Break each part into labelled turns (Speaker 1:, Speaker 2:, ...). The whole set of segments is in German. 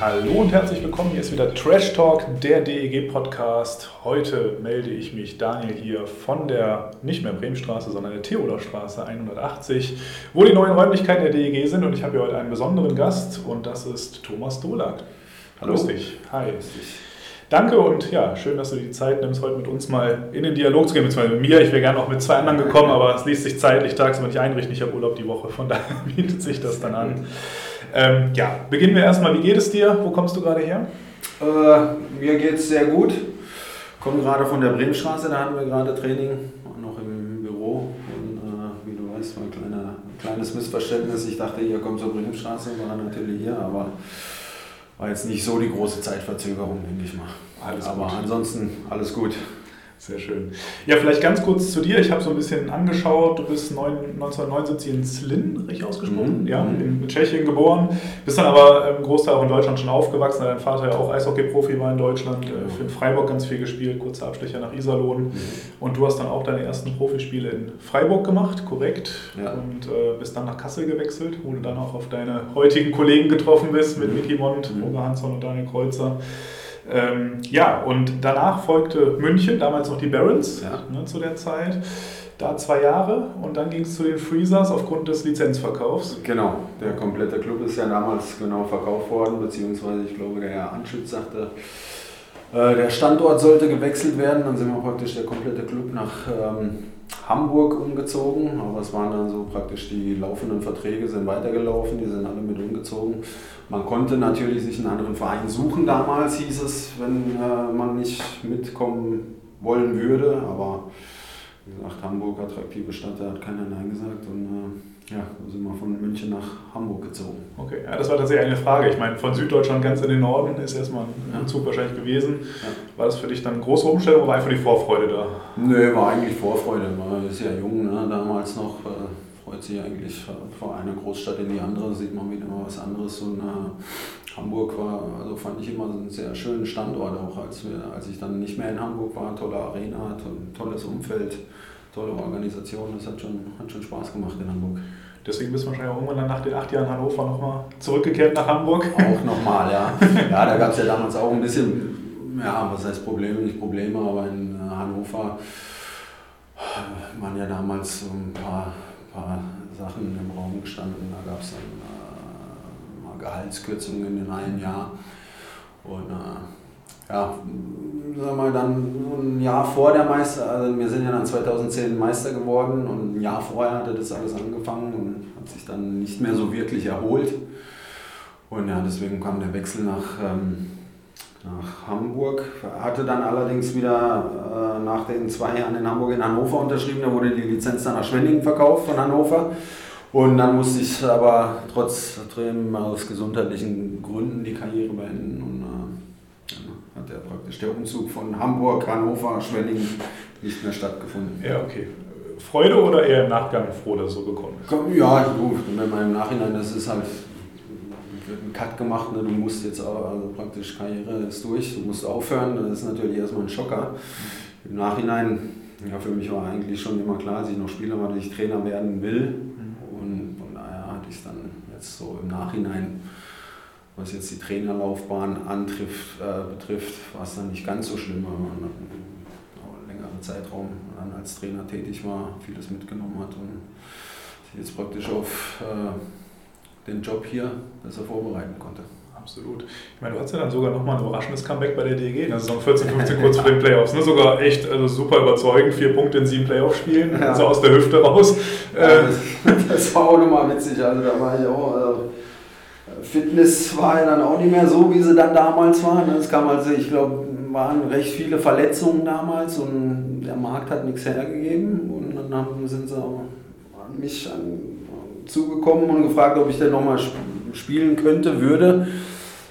Speaker 1: Hallo und herzlich willkommen. Hier ist wieder Trash Talk, der DEG Podcast. Heute melde ich mich, Daniel, hier von der nicht mehr Bremenstraße, sondern der Theodorstraße 180, wo die neuen Räumlichkeiten der DEG sind. Und ich habe hier heute einen besonderen Gast und das ist Thomas Dolak.
Speaker 2: Hallo.
Speaker 1: Grüß dich. Hi. Danke und ja, schön, dass du dir die Zeit nimmst, heute mit uns mal in den Dialog zu gehen, beziehungsweise mit mir. Ich wäre gerne auch mit zwei anderen gekommen, aber es ließ sich zeitlich tagsüber nicht einrichten. Ich habe Urlaub die Woche, von daher bietet sich das dann an. Ähm, ja, beginnen wir erstmal. Wie geht es dir? Wo kommst du gerade her?
Speaker 2: Äh, mir geht es sehr gut. Komme gerade von der Bremenstraße, da hatten wir gerade Training, noch im Büro. Und äh, wie du weißt, war ein kleiner, kleines Missverständnis. Ich dachte, ihr kommt zur Bremenstraße, war natürlich hier, aber war jetzt nicht so die große Zeitverzögerung, denke ich mal.
Speaker 1: Alles
Speaker 2: aber
Speaker 1: gut.
Speaker 2: ansonsten alles gut.
Speaker 1: Sehr schön. Ja, vielleicht ganz kurz zu dir. Ich habe so ein bisschen angeschaut. Du bist neun- 1979 in Slin, richtig ausgesprochen?
Speaker 2: Mhm.
Speaker 1: Ja,
Speaker 2: Mhm.
Speaker 1: in Tschechien geboren. Bist dann aber im Großteil auch in Deutschland schon aufgewachsen. Dein Vater ja auch Eishockey-Profi war in Deutschland. äh,
Speaker 2: Genau.
Speaker 1: Für in Freiburg ganz viel gespielt. Kurzer Abstecher nach Iserlohn. Und du hast dann auch deine ersten Profispiele in Freiburg gemacht, korrekt.
Speaker 2: Ja.
Speaker 1: Und äh, bist dann nach Kassel gewechselt, wo du dann auch auf deine heutigen Kollegen getroffen bist mit
Speaker 2: Mhm.
Speaker 1: Micky Mond,
Speaker 2: Mhm.
Speaker 1: Roger Hansson und Daniel Kreuzer. Ähm, ja, und danach folgte München, damals noch die Barons
Speaker 2: Ja.
Speaker 1: ne, zu der Zeit. Da zwei Jahre und dann ging es zu den Freezers aufgrund des Lizenzverkaufs.
Speaker 2: Genau, der komplette Club ist ja damals genau verkauft worden, beziehungsweise ich glaube, der Herr Anschütz sagte, äh, der Standort sollte gewechselt werden. Dann sind wir praktisch der komplette Club nach ähm, Hamburg umgezogen, aber es waren dann so praktisch die laufenden Verträge sind weitergelaufen, die sind alle mit umgezogen. Man konnte natürlich sich einen anderen Verein suchen damals, hieß es, wenn äh, man nicht mitkommen wollen würde, aber wie gesagt, Hamburg, attraktive Stadt, da hat keiner Nein gesagt und äh, ja, da sind wir von München nach Hamburg gezogen.
Speaker 1: Okay, ja, das war tatsächlich eine Frage. Ich meine, von Süddeutschland ganz in den Norden ist erstmal ein
Speaker 2: Ja.
Speaker 1: Umzug wahrscheinlich gewesen.
Speaker 2: Ja.
Speaker 1: War das für dich dann eine große Umstellung oder war einfach die Vorfreude da?
Speaker 2: Nö, war eigentlich Vorfreude. Man ist ja jung, ne? damals noch. Äh, freut sich eigentlich von einer Großstadt in die andere, sieht man wieder mal was anderes. Und äh, Hamburg war, also fand ich immer einen sehr schönen Standort, auch als, wir, als ich dann nicht mehr in Hamburg war. Tolle Arena, to tolles Umfeld, tolle Organisation. Das hat schon, hat schon Spaß gemacht in Hamburg.
Speaker 1: Deswegen bist du wahrscheinlich auch irgendwann dann nach den acht Jahren Hannover nochmal zurückgekehrt nach Hamburg.
Speaker 2: Auch nochmal, ja. Ja, da gab es ja damals auch ein bisschen, ja, was heißt Probleme, nicht Probleme, aber in äh, Hannover waren ja damals so ein paar, paar Sachen im Raum gestanden. Da gab es dann äh, mal Gehaltskürzungen in einem Jahr. Und äh, ja, sagen wir mal, dann ein Jahr vor der Meister, also wir sind ja dann 2010 Meister geworden und ein Jahr vorher hatte das alles angefangen und hat sich dann nicht mehr so wirklich erholt. Und ja, deswegen kam der Wechsel nach, ähm, nach Hamburg. Hatte dann allerdings wieder äh, nach den zwei Jahren in Hamburg in Hannover unterschrieben. Da wurde die Lizenz dann nach Schwenningen verkauft von Hannover. Und dann musste ich aber trotzdem aus gesundheitlichen Gründen die Karriere beenden. Hat ja praktisch der Umzug von Hamburg, Hannover, Schwenningen nicht mehr stattgefunden.
Speaker 1: Ja, okay. Freude oder eher im Nachgang froh, dass es so gekommen ist?
Speaker 2: Ja, gut, wenn man im Nachhinein, das ist halt, wird ein Cut gemacht, ne? du musst jetzt auch, also praktisch Karriere ist durch, du musst aufhören, das ist natürlich erstmal ein Schocker. Im Nachhinein, ja, für mich war eigentlich schon immer klar, dass ich noch Spieler war, dass ich Trainer werden will. Und von daher hatte ich es dann jetzt so im Nachhinein, was jetzt die Trainerlaufbahn antrifft, äh, betrifft, war es dann nicht ganz so schlimm, weil man einen längeren Zeitraum dann als Trainer tätig war, vieles mitgenommen hat und sich jetzt praktisch auf äh, den Job hier besser vorbereiten konnte.
Speaker 1: Absolut. Ich meine, du hattest ja dann sogar nochmal ein überraschendes Comeback bei der DEG in der Saison 14, 15 kurz vor den Playoffs. Ne? Sogar echt also super überzeugend. Vier Punkte in sieben Playoff-Spielen,
Speaker 2: Ja.
Speaker 1: also aus der Hüfte raus.
Speaker 2: Ja,
Speaker 1: Äh,
Speaker 2: das, das war auch nochmal witzig. Also da war ich auch, also, Fitness war ja dann auch nicht mehr so, wie sie dann damals war. Ne? Es kam also, ich glaube, waren recht viele Verletzungen damals und der Markt hat nichts hergegeben. Und dann haben, sind sie auch an mich an, zugekommen und gefragt, ob ich denn nochmal spielen könnte, würde.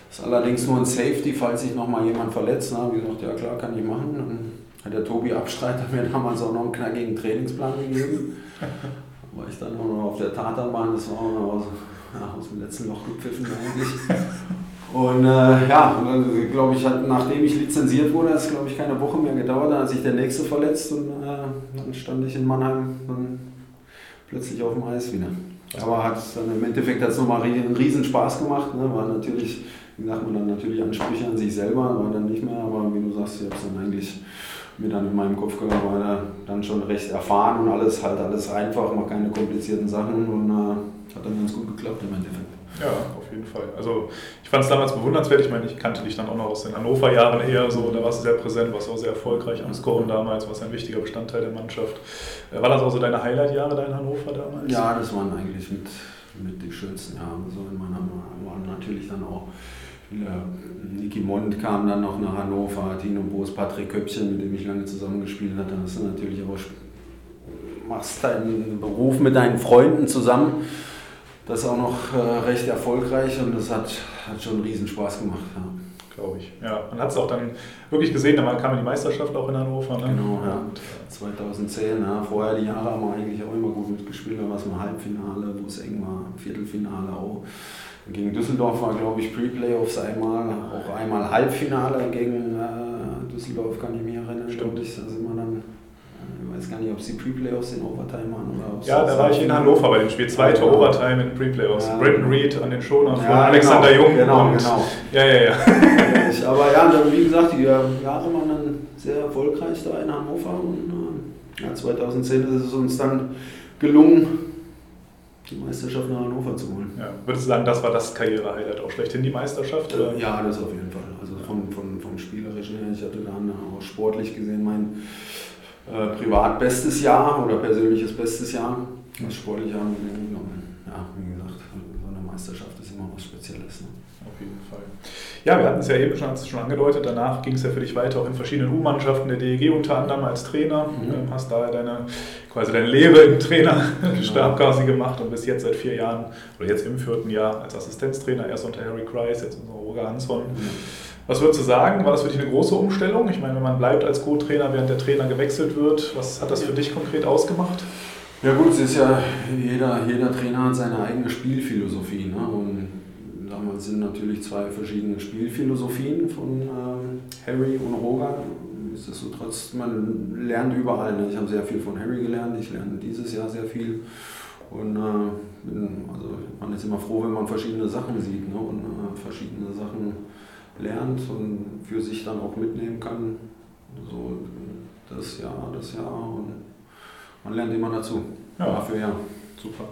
Speaker 2: Das ist allerdings nur ein Safety, falls sich nochmal jemand verletzt. Na, wie gesagt, ja klar, kann ich machen. Dann hat der Tobi Abstreiter mir damals auch noch einen knackigen Trainingsplan gegeben. war ich dann auch noch auf der Tatanbahn, das war auch noch aus, aus dem letzten Loch gepfiffen eigentlich. Und äh, ja, glaube ich, hat, nachdem ich lizenziert wurde, hat es glaube ich keine Woche mehr gedauert, dann hat sich der nächste verletzt und äh, dann stand ich in Mannheim dann plötzlich auf dem Eis wieder. Aber hat dann im Endeffekt hat es nochmal einen riesen Spaß gemacht. Ne? War natürlich, wie sagt man dann natürlich Ansprüche an sich selber, war dann nicht mehr, aber wie du sagst, ich habe es dann eigentlich mir dann in meinem Kopf gehabt, war da dann schon recht erfahren und alles halt alles einfach, mache keine komplizierten Sachen und äh, hat dann ganz gut geklappt im Endeffekt.
Speaker 1: Ja, auf jeden Fall. Also ich fand es damals bewundernswert. Ich meine, ich kannte dich dann auch noch aus den Hannover-Jahren eher so. Da warst du sehr präsent, warst auch sehr erfolgreich am Scoren damals, warst ein wichtiger Bestandteil der Mannschaft. Äh, war das auch so deine Highlight-Jahre da in Hannover damals?
Speaker 2: Ja, das waren eigentlich mit, mit die schönsten Jahre. So in meiner waren natürlich dann auch viele. Niki Mond kam dann noch nach Hannover, Tino Boos, Patrick Köpchen, mit dem ich lange zusammengespielt hatte. Das ist natürlich auch machst deinen Beruf mit deinen Freunden zusammen das auch noch äh, recht erfolgreich und das hat, hat schon riesen Spaß gemacht. Ja.
Speaker 1: Glaube ich. Ja, man hat es auch dann wirklich gesehen, da kam die Meisterschaft auch in Hannover. Ne?
Speaker 2: Genau, ja. Und, 2010, ja. Vorher die Jahre haben wir eigentlich auch immer gut mitgespielt. Da war es mal Halbfinale, wo es eng war, Viertelfinale auch. Gegen Düsseldorf war, glaube ich, Pre-Playoffs einmal, auch einmal Halbfinale gegen äh, Düsseldorf, kann ich mich erinnern.
Speaker 1: Stimmt.
Speaker 2: Ich, da sind wir dann weiß gar nicht, ob sie Pre-Playoffs in Overtime waren oder
Speaker 1: Ja, da war ich in Hannover bei dem Spiel. Zweite ja. Overtime in Pre-Playoffs. Ja. Brandon Reed an den Schoner von ja, Alexander
Speaker 2: genau,
Speaker 1: Jung.
Speaker 2: Genau, und, genau.
Speaker 1: Ja, ja, ja.
Speaker 2: Aber ja, dann, wie gesagt, die Jahre waren dann sehr erfolgreich da in Hannover. Und äh, ja, 2010 ist es uns dann gelungen, die Meisterschaft nach Hannover zu holen.
Speaker 1: Ja. Würdest du sagen, das war das Karriere-Highlight auch schlechthin, die Meisterschaft? Oder?
Speaker 2: Ja, das auf jeden Fall. Also von, von, vom Spielerischen her, ich hatte dann auch sportlich gesehen mein äh, privat bestes Jahr oder persönliches bestes Jahr. Das sportliche Jahr, ja, wie gesagt, so eine Meisterschaft ist immer was Spezielles. Ne?
Speaker 1: Auf jeden Fall. Ja, wir hatten es ja eben schon, schon angedeutet, danach ging es ja für dich weiter auch in verschiedenen U-Mannschaften der DEG unter anderem als Trainer. Mhm. Ähm, hast da deine, quasi deine Lehre im Trainerstab genau. quasi gemacht und bis jetzt seit vier Jahren oder jetzt im vierten Jahr als Assistenztrainer, erst unter Harry Kreis, jetzt unter Roger Hansson. Mhm. Was würdest du sagen? War das für dich eine große Umstellung? Ich meine, wenn man bleibt als Co-Trainer, während der Trainer gewechselt wird, was hat das für dich konkret ausgemacht?
Speaker 2: Ja gut, es ist ja, jeder, jeder Trainer hat seine eigene Spielphilosophie. Ne? Und damals sind natürlich zwei verschiedene Spielphilosophien von ähm, Harry und Roger. Nichtsdestotrotz, man lernt überall. Ne? Ich habe sehr viel von Harry gelernt, ich lerne dieses Jahr sehr viel. Und äh, bin, also man ist immer froh, wenn man verschiedene Sachen sieht ne? und äh, verschiedene Sachen lernt und für sich dann auch mitnehmen kann. So das Jahr, das Jahr und man lernt immer dazu.
Speaker 1: Ja. Jahr für Jahr. Super.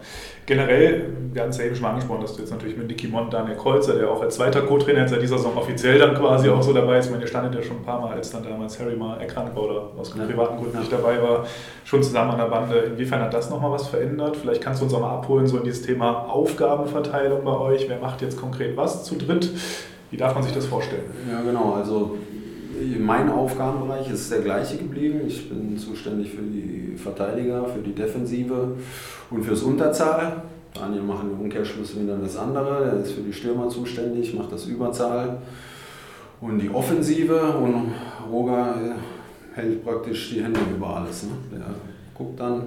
Speaker 1: Generell, wir hatten es ja eben schon mal angesprochen, dass du jetzt natürlich mit Nicky Mont, Daniel Kreuzer, der auch als zweiter Co-Trainer jetzt seit dieser Saison offiziell dann quasi auch so dabei ist. Ich meine, ihr standet ja schon ein paar Mal, als dann damals Harry mal erkrankt war oder aus ja. privaten Gründen ja. nicht dabei war, schon zusammen an der Bande. Inwiefern hat das nochmal was verändert? Vielleicht kannst du uns auch mal abholen, so in dieses Thema Aufgabenverteilung bei euch. Wer macht jetzt konkret was zu dritt? Wie darf man sich das vorstellen?
Speaker 2: Ja, genau. Also mein Aufgabenbereich ist der gleiche geblieben. Ich bin zuständig für die Verteidiger, für die Defensive und fürs Unterzahl. Daniel macht im Umkehrschluss wieder das andere. Er ist für die Stürmer zuständig, macht das Überzahl und die Offensive. Und Roger äh, hält praktisch die Hände über alles. Ne? Der guckt dann,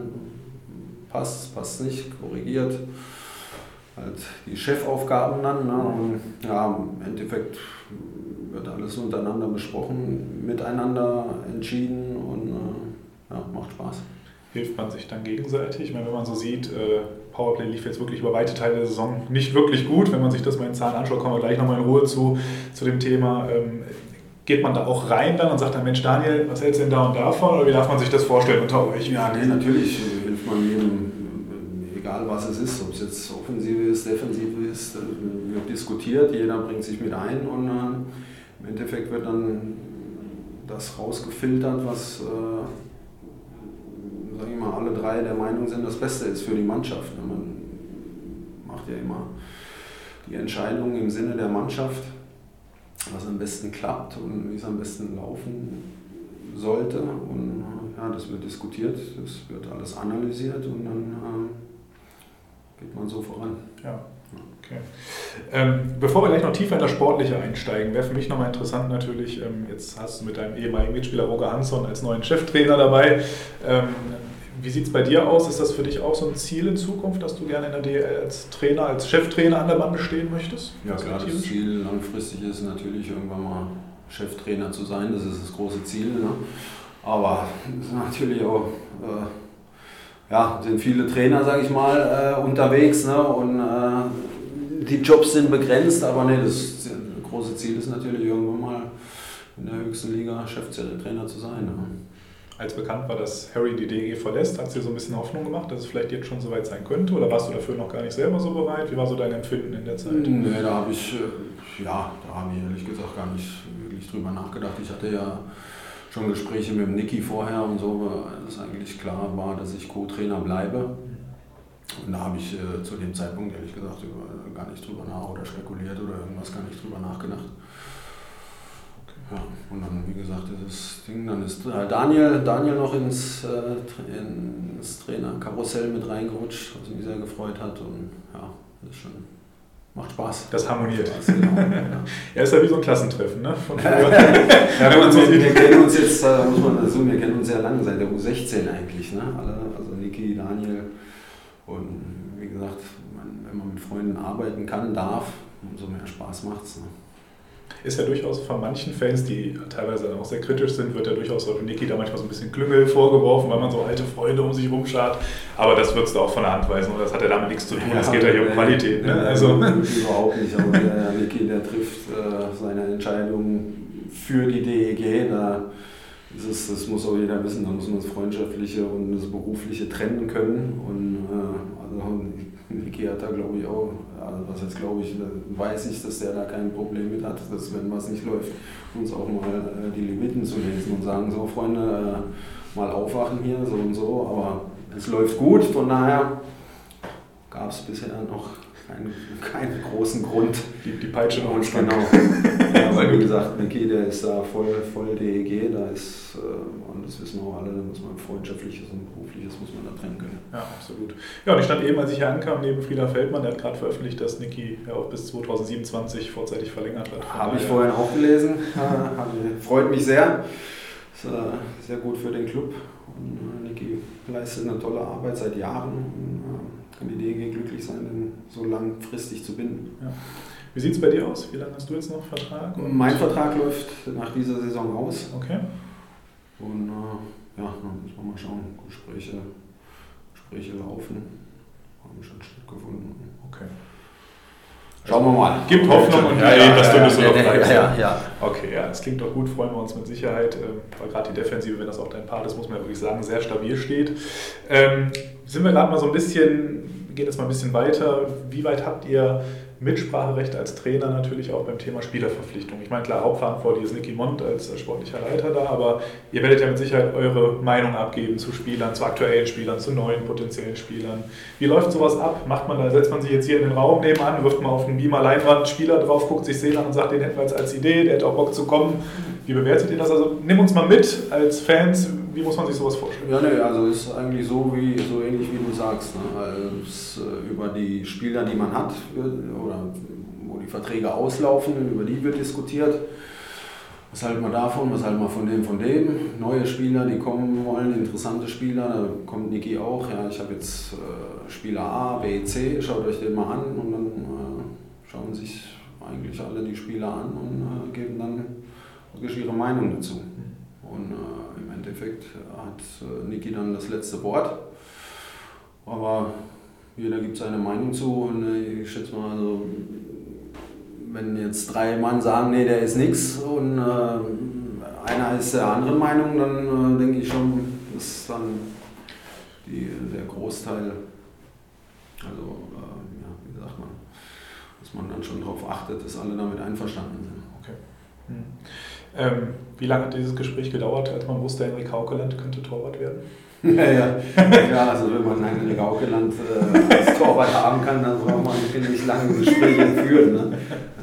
Speaker 2: passt, passt nicht, korrigiert halt die Chefaufgaben dann. Ne? Und ja, im Endeffekt wird alles untereinander besprochen, miteinander entschieden und äh, ja, macht Spaß.
Speaker 1: Hilft man sich dann gegenseitig? Ich meine, wenn man so sieht, äh, Powerplay lief jetzt wirklich über weite Teile der Saison nicht wirklich gut. Wenn man sich das mal in Zahlen anschaut, kommen wir gleich nochmal in Ruhe zu, zu dem Thema. Ähm, geht man da auch rein dann und sagt dann, Mensch Daniel, was hältst du denn da und davon? Oder wie darf man sich das vorstellen unter euch?
Speaker 2: Ja, nee, natürlich egal was es ist, ob es jetzt Offensive ist, Defensive ist, wird diskutiert, jeder bringt sich mit ein und äh, im Endeffekt wird dann das rausgefiltert, was, äh, sage ich mal, alle drei der Meinung sind, das Beste ist für die Mannschaft. Man macht ja immer die Entscheidung im Sinne der Mannschaft, was am besten klappt und wie es am besten laufen sollte. Und ja, das wird diskutiert, das wird alles analysiert und dann äh, geht man so voran.
Speaker 1: Ja. Okay. Ähm, bevor wir gleich noch tiefer in das Sportliche einsteigen, wäre für mich nochmal interessant natürlich, ähm, jetzt hast du mit deinem ehemaligen Mitspieler Roger Hansson als neuen Cheftrainer dabei. Ähm, wie sieht es bei dir aus? Ist das für dich auch so ein Ziel in Zukunft, dass du gerne in der DL als Trainer, als Cheftrainer an der Bande stehen möchtest?
Speaker 2: Ja, klar, das Ziel langfristig ist natürlich irgendwann mal Cheftrainer zu sein, das ist das große Ziel. Ne? Aber es ist natürlich auch, äh, ja, sind viele Trainer, sage ich mal, äh, unterwegs ne? und äh, die Jobs sind begrenzt, aber nee, das große Ziel ist natürlich irgendwann mal in der höchsten Liga Cheftrainer zu sein. Ne?
Speaker 1: als bekannt war, dass Harry die DG verlässt, hat es dir so ein bisschen Hoffnung gemacht, dass es vielleicht jetzt schon soweit sein könnte? Oder warst du dafür noch gar nicht selber so bereit? Wie war so dein Empfinden in der Zeit?
Speaker 2: Nee, da habe ich, äh, ja, da habe ich ehrlich gesagt gar nicht wirklich drüber nachgedacht. Ich hatte ja schon Gespräche mit dem Niki vorher und so, dass eigentlich klar war, dass ich Co-Trainer bleibe. Und da habe ich äh, zu dem Zeitpunkt ehrlich gesagt gar nicht drüber nach oder spekuliert oder irgendwas gar nicht drüber nachgedacht. Ja, und dann, wie gesagt, dieses Ding, dann ist Daniel, Daniel noch ins, äh, ins Trainerkarussell mit reingerutscht, was mich sehr gefreut hat. Und ja, das ist schon, macht Spaß.
Speaker 1: Das harmoniert. Spaß, genau, ja. ja, ist ja wie so ein Klassentreffen, ne? Von
Speaker 2: ja, ja, man so wir kennen uns jetzt, äh, muss man dazu, wir kennen uns sehr lange, seit der U16 eigentlich, ne? Alle, also Niki, Daniel und wie gesagt, man, wenn man mit Freunden arbeiten kann, darf, umso mehr Spaß macht es. Ne?
Speaker 1: Ist ja durchaus von manchen Fans, die teilweise auch sehr kritisch sind, wird ja durchaus auch Niki da manchmal so ein bisschen Klüngel vorgeworfen, weil man so alte Freunde um sich rumschart. Aber das würdest du auch von der Hand weisen und das hat ja damit nichts zu tun. Es geht ja hier um Qualität. Ne?
Speaker 2: Also. Überhaupt nicht. Aber der Niki, der trifft äh, seine Entscheidung für die DEG. Da ist es, das muss auch jeder wissen, da muss man das Freundschaftliche und das Berufliche trennen können. Und äh, also, Niki hat da, glaube ich, auch, also was jetzt glaube ich, weiß ich, dass der da kein Problem mit hat, dass wenn was nicht läuft, uns auch mal äh, die Limiten zu lesen und sagen, so Freunde, äh, mal aufwachen hier, so und so, aber es läuft gut, von daher gab es bisher noch keinen, keinen großen Grund.
Speaker 1: Die, die Peitsche noch uns
Speaker 2: Genau. ja, weil wie gesagt, Niki, der ist da voll, voll DEG, da ist, äh, und das wissen auch alle, da muss man Freundschaftliches und Berufliches muss man da trennen können.
Speaker 1: Ja, absolut. Ja, und ich stand eben, als ich hier ankam, neben Frieda Feldmann, der hat gerade veröffentlicht, dass Niki ja auch bis 2027 vorzeitig verlängert hat.
Speaker 2: Habe ich vorhin auch gelesen, freut mich sehr. Ist äh, sehr gut für den Club. Und äh, Niki leistet eine tolle Arbeit seit Jahren kann die DEG glücklich sein, den so langfristig zu binden.
Speaker 1: Ja. Wie sieht es bei dir aus? Wie lange hast du jetzt noch Vertrag?
Speaker 2: Und mein Vertrag läuft nach dieser Saison aus.
Speaker 1: Okay.
Speaker 2: Und äh, ja, dann müssen wir mal schauen. Gespräche, Gespräche laufen. Haben schon stattgefunden.
Speaker 1: Okay.
Speaker 2: Schauen wir mal.
Speaker 1: Gibt Hoffnung und ja, ja, dass du das so
Speaker 2: ja, ja, ja, ja.
Speaker 1: Okay, ja, das klingt doch gut, freuen wir uns mit Sicherheit, ähm, weil gerade die Defensive, wenn das auch dein Part ist, muss man ja wirklich sagen, sehr stabil steht. Ähm, sind wir gerade mal so ein bisschen, gehen jetzt mal ein bisschen weiter. Wie weit habt ihr Mitspracherecht als Trainer natürlich auch beim Thema Spielerverpflichtung. Ich meine, klar, Hauptverantwortlich ist Nicky Mond als sportlicher Leiter da, aber ihr werdet ja mit Sicherheit eure Meinung abgeben zu Spielern, zu aktuellen Spielern, zu neuen potenziellen Spielern. Wie läuft sowas ab? Macht man da, setzt man sich jetzt hier in den Raum nebenan, wirft mal auf einen Beamer Leinwand Spieler drauf, guckt sich sehen an und sagt, den hätten wir jetzt als Idee, der hätte auch Bock zu kommen. Wie bewertet ihr das? Also nimm uns mal mit als Fans, wie muss man sich sowas vorstellen?
Speaker 2: Ja, ne, also ist eigentlich so wie so ähnlich wie du sagst. Ne? Also über die Spieler, die man hat, oder wo die Verträge auslaufen, über die wird diskutiert. Was halten wir davon, was halten wir von dem, von dem? Neue Spieler, die kommen wollen, interessante Spieler, da kommt Niki auch. Ja, ich habe jetzt äh, Spieler A, B, C, schaut euch den mal an und dann äh, schauen sich eigentlich alle die Spieler an und äh, geben dann wirklich ihre Meinung dazu. Und äh, im Endeffekt hat äh, Niki dann das letzte Wort. Aber jeder gibt seine Meinung zu und äh, ich schätze mal, also, wenn jetzt drei Mann sagen, nee, der ist nichts und äh, einer ist der anderen Meinung, dann äh, denke ich schon, ist dann die, der Großteil, also äh, ja, wie sagt man, dass man dann schon darauf achtet, dass alle damit einverstanden sind.
Speaker 1: Okay. Hm. Ähm Wie lange hat dieses Gespräch gedauert, als man wusste, Henrik Haukeland könnte Torwart werden?
Speaker 2: Ja, ja. ja also wenn man Henrik Haukeland äh, als Torwart haben kann, dann braucht man nicht lange Gespräche führen. Ne?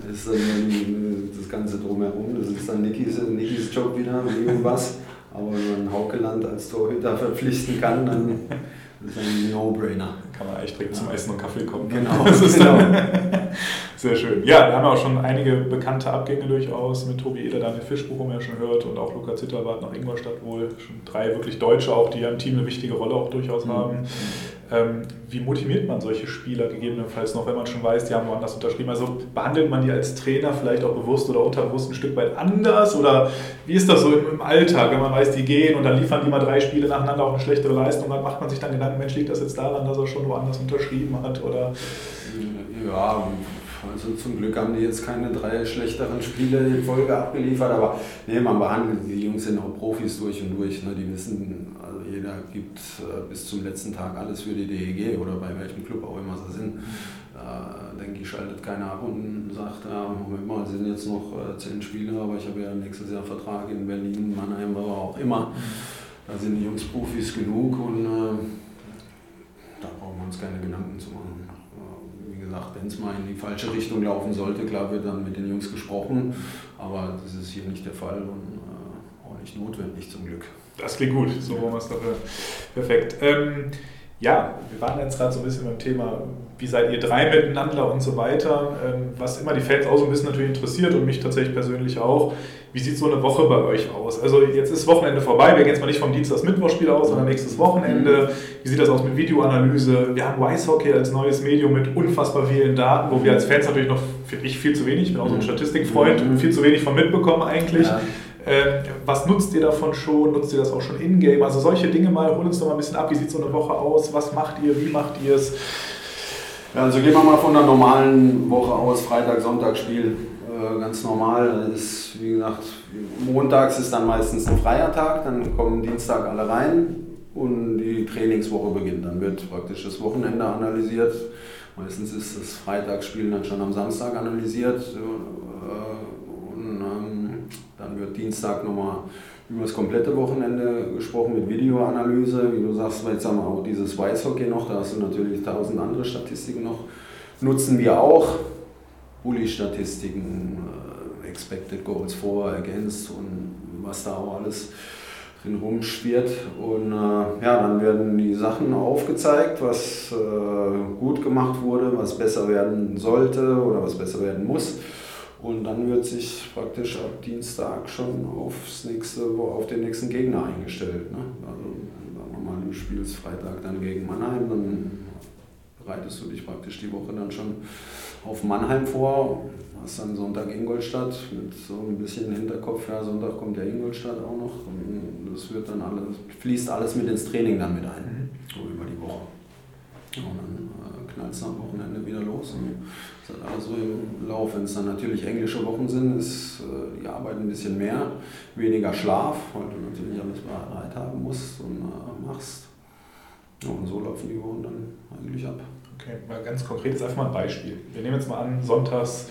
Speaker 2: Das ist dann das Ganze drumherum, das ist dann Nikis, Nikis Job wieder, wie irgendwas. Aber wenn man Haukeland als Torhüter verpflichten kann, dann das ist ein No-Brainer.
Speaker 1: Kann man echt direkt zum Essen und Kaffee kommen.
Speaker 2: Genau. Das ist genau.
Speaker 1: Sehr schön. Ja, wir haben auch schon einige bekannte Abgänge durchaus mit Tobi Eder, Daniel Fischbuch, haben wir ja schon gehört, und auch Luca Zitterwart nach Ingolstadt wohl. Schon drei wirklich Deutsche auch, die ja im Team eine wichtige Rolle auch durchaus mhm. haben. Ähm, wie motiviert man solche Spieler gegebenenfalls noch, wenn man schon weiß, die haben woanders unterschrieben? Also behandelt man die als Trainer vielleicht auch bewusst oder unterbewusst ein Stück weit anders? Oder wie ist das so im, im Alltag, wenn man weiß, die gehen und dann liefern die mal drei Spiele nacheinander auch eine schlechtere Leistung, dann macht man sich dann Gedanken, Mensch, liegt das jetzt daran, dass er schon woanders unterschrieben hat? Oder?
Speaker 2: Ja, also zum Glück haben die jetzt keine drei schlechteren Spiele in Folge abgeliefert, aber nee, man behandelt, die Jungs sind auch Profis durch und durch. Ne? Die wissen, also jeder gibt äh, bis zum letzten Tag alles für die DEG oder bei welchem Club auch immer sie sind. Äh, denke ich, schaltet keiner ab und sagt, ja, Moment mal, sind jetzt noch äh, zehn Spiele, aber ich habe ja nächstes Jahr Vertrag in Berlin, Mannheim, aber auch immer. Da sind die Jungs Profis genug und äh, da brauchen wir uns keine Gedanken zu machen gesagt, wenn es mal in die falsche Richtung laufen sollte, klar wird dann mit den Jungs gesprochen, aber das ist hier nicht der Fall und äh, auch nicht notwendig zum Glück.
Speaker 1: Das klingt gut, so wollen wir es doch hören. Perfekt. Ähm, ja, wir waren jetzt gerade so ein bisschen beim Thema, wie seid ihr drei miteinander und so weiter, ähm, was immer die Fans auch so ein bisschen natürlich interessiert und mich tatsächlich persönlich auch. Wie sieht so eine Woche bei euch aus? Also jetzt ist Wochenende vorbei, wir gehen jetzt mal nicht vom Dienstags-Mittwochspiel aus, sondern nächstes Wochenende. Wie sieht das aus mit Videoanalyse? Wir haben Weißhockey als neues Medium mit unfassbar vielen Daten, wo wir als Fans natürlich noch, finde ich, viel zu wenig, ich bin auch so ein mhm. Statistikfreund, mhm. viel zu wenig von mitbekommen eigentlich. Ja. Ähm, was nutzt ihr davon schon? Nutzt ihr das auch schon in-game? Also solche Dinge mal, hol uns doch mal ein bisschen ab. Wie sieht so eine Woche aus? Was macht ihr? Wie macht ihr es?
Speaker 2: Also gehen wir mal von einer normalen Woche aus, Freitag, Sonntag Spiel äh, ganz normal. Ist, wie gesagt, montags ist dann meistens ein freier Tag, dann kommen Dienstag alle rein und die Trainingswoche beginnt. Dann wird praktisch das Wochenende analysiert. Meistens ist das Freitagsspiel dann schon am Samstag analysiert äh, und ähm, dann wird Dienstag nochmal über das komplette Wochenende gesprochen mit Videoanalyse. Wie du sagst, jetzt haben wir auch dieses Weißhockey noch, da hast du natürlich tausend andere Statistiken noch. Nutzen wir auch. Bully-Statistiken, äh, Expected Goals vor, Against und was da auch alles drin rumschwirrt. Und äh, ja, dann werden die Sachen aufgezeigt, was äh, gut gemacht wurde, was besser werden sollte oder was besser werden muss. Und dann wird sich praktisch ab Dienstag schon aufs nächste, auf den nächsten Gegner eingestellt. Ne? Also sagen wir mal, du spielst Freitag dann gegen Mannheim, dann bereitest du dich praktisch die Woche dann schon auf Mannheim vor, hast dann Sonntag Ingolstadt mit so ein bisschen Hinterkopf, ja, Sonntag kommt ja Ingolstadt auch noch. Das wird dann alles, fließt alles mit ins Training dann mit ein, mhm. so über die Woche. Und dann äh, knallt es am Wochenende wieder los. Und das hat alles so im Lauf. Wenn es dann natürlich englische Wochen sind, ist äh, die Arbeit ein bisschen mehr, weniger Schlaf, weil du natürlich alles bereit haben musst und äh, machst. Und so laufen die Wochen dann eigentlich ab.
Speaker 1: Okay, mal ganz konkret, jetzt einfach mal ein Beispiel. Wir nehmen jetzt mal an, sonntags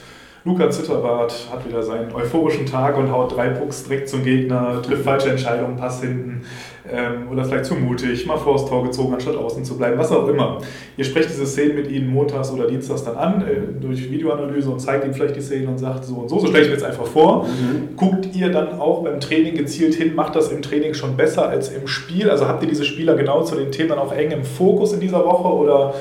Speaker 1: Luca Zitterbart hat wieder seinen euphorischen Tag und haut drei Pucks direkt zum Gegner, trifft falsche Entscheidungen, Pass hinten ähm, oder vielleicht zu mutig, mal vor das Tor gezogen, anstatt außen zu bleiben, was auch immer. Ihr sprecht diese Szenen mit ihnen montags oder dienstags dann an, äh, durch Videoanalyse und zeigt ihnen vielleicht die Szenen und sagt so und so, so stelle ich mir jetzt einfach vor. Mhm. Guckt ihr dann auch beim Training gezielt hin, macht das im Training schon besser als im Spiel? Also habt ihr diese Spieler genau zu den Themen dann auch eng im Fokus in dieser Woche oder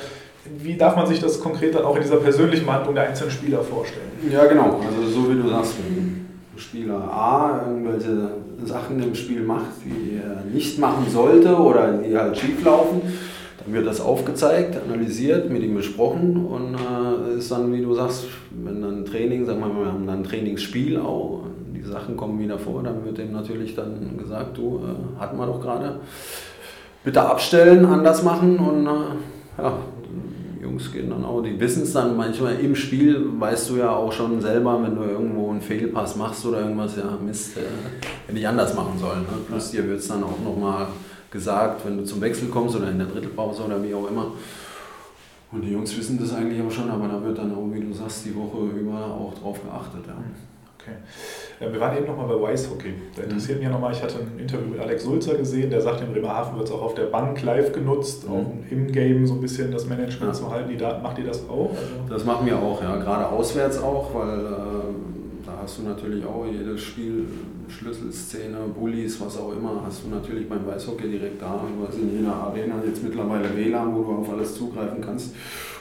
Speaker 1: wie darf man sich das konkret dann auch in dieser persönlichen Behandlung der einzelnen Spieler vorstellen?
Speaker 2: Ja, genau. Also so wie du sagst, wenn Spieler A irgendwelche Sachen im Spiel macht, die er nicht machen sollte oder die halt schief laufen, dann wird das aufgezeigt, analysiert, mit ihm besprochen und äh, ist dann, wie du sagst, wenn dann Training, sagen wir mal, wir haben dann ein Trainingsspiel auch, die Sachen kommen wieder vor, dann wird ihm natürlich dann gesagt, du, äh, hatten wir doch gerade, bitte abstellen, anders machen und äh, ja, Jungs gehen dann auch, die wissen es dann manchmal im Spiel, weißt du ja auch schon selber, wenn du irgendwo einen Fehlpass machst oder irgendwas, ja Mist, äh, hätte ich anders machen sollen. Ne? Plus dir wird es dann auch nochmal gesagt, wenn du zum Wechsel kommst oder in der Drittelpause oder wie auch immer. Und die Jungs wissen das eigentlich auch schon, aber da wird dann auch, wie du sagst, die Woche über auch drauf geachtet. Ja.
Speaker 1: Okay. Äh, wir waren eben nochmal bei Weißhockey. Da mhm. interessiert mich ja nochmal, ich hatte ein Interview mit Alex Sulzer gesehen, der sagt, in Bremerhaven wird es auch auf der Bank live genutzt, mhm. auch im Game so ein bisschen das Management ja. zu halten. Die Daten, macht ihr das auch? Also
Speaker 2: das machen wir auch, ja. Gerade auswärts auch, weil äh, da hast du natürlich auch jedes Spiel, Schlüsselszene, Bullies, was auch immer, hast du natürlich beim Weißhockey direkt da. Du hast in jeder Arena jetzt mittlerweile WLAN, wo du auf alles zugreifen kannst.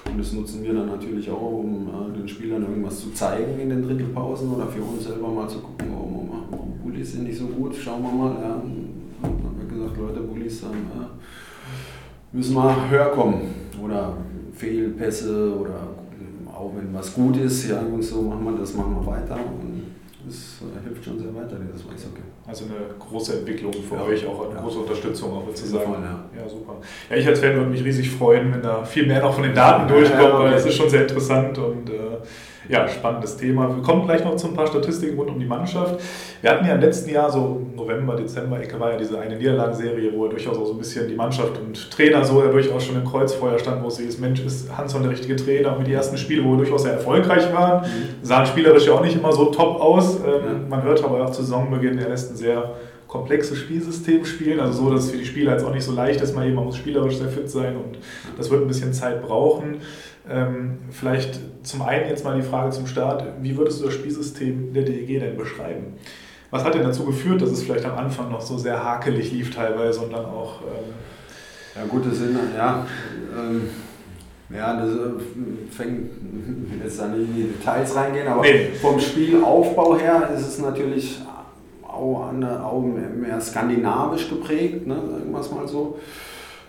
Speaker 2: Und das nutzen wir dann natürlich auch, um äh, den Spielern irgendwas zu zeigen in den Drittelpausen oder für uns selber mal zu gucken, warum, warum Bullies sind nicht so gut, schauen wir mal. Ja. dann haben wir gesagt, Leute, Bullies dann, äh, müssen wir höher kommen. Oder Fehlpässe oder auch wenn was gut ist, ja, Jungs, so machen wir das, machen wir weiter. Und das äh, hilft schon sehr weiter, dieses Weißhockey.
Speaker 1: Also eine große Entwicklung für ja. euch, auch eine ja. große Unterstützung, auch sozusagen. Fall, ja. ja, super. Ja, ich als Fan würde mich riesig freuen, wenn da viel mehr noch von den Daten durchkommt, weil das ist schon sehr interessant und äh, ja, spannendes Thema. Wir kommen gleich noch zu ein paar Statistiken rund um die Mannschaft. Wir hatten ja im letzten Jahr, so November, Dezember, Ecke war ja diese eine Niederlagenserie, wo er durchaus auch so ein bisschen die Mannschaft und Trainer so ja durchaus schon im Kreuzfeuer stand, wo es hieß, Mensch, ist Hansson der richtige Trainer? Und mit die ersten Spiele, wo wir durchaus sehr erfolgreich waren, mhm. sahen spielerisch ja auch nicht immer so top aus. Ähm, man hört aber auch zu Saisonbeginn, er lässt ein sehr komplexes Spielsystem spielen, also so, dass es für die Spieler jetzt auch nicht so leicht ist, mal eben, man muss spielerisch sehr fit sein und das wird ein bisschen Zeit brauchen. Ähm, vielleicht zum einen jetzt mal die Frage zum Start, wie würdest du das Spielsystem der DEG denn beschreiben? Was hat denn dazu geführt, dass es vielleicht am Anfang noch so sehr hakelig lief teilweise und dann auch... Ähm
Speaker 2: ja gut, das sind, ja, ähm, ja, das äh, fängt, jetzt da nicht in die Details reingehen, aber nee. vom Spielaufbau her ist es natürlich auch, auch mehr skandinavisch geprägt, ne, sagen wir es mal so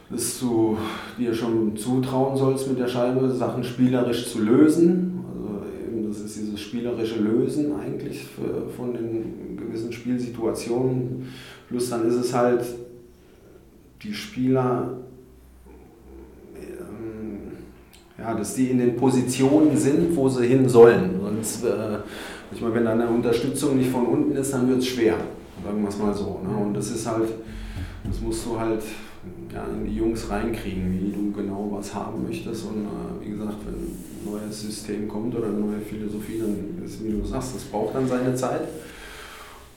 Speaker 2: dass du dir schon zutrauen sollst, mit der Scheibe Sachen spielerisch zu lösen. Also eben, das ist dieses spielerische Lösen eigentlich von den gewissen Spielsituationen. Plus dann ist es halt, die Spieler, ähm, ja, dass die in den Positionen sind, wo sie hin sollen. Sonst, äh, ich meine, wenn eine Unterstützung nicht von unten ist, dann wird es schwer. Sagen wir es mal so. Ne? Und das ist halt, das musst du halt ja, in die Jungs reinkriegen, wie du genau was haben möchtest. Und äh, wie gesagt, wenn ein neues System kommt oder eine neue Philosophie, dann ist, wie du sagst, das braucht dann seine Zeit.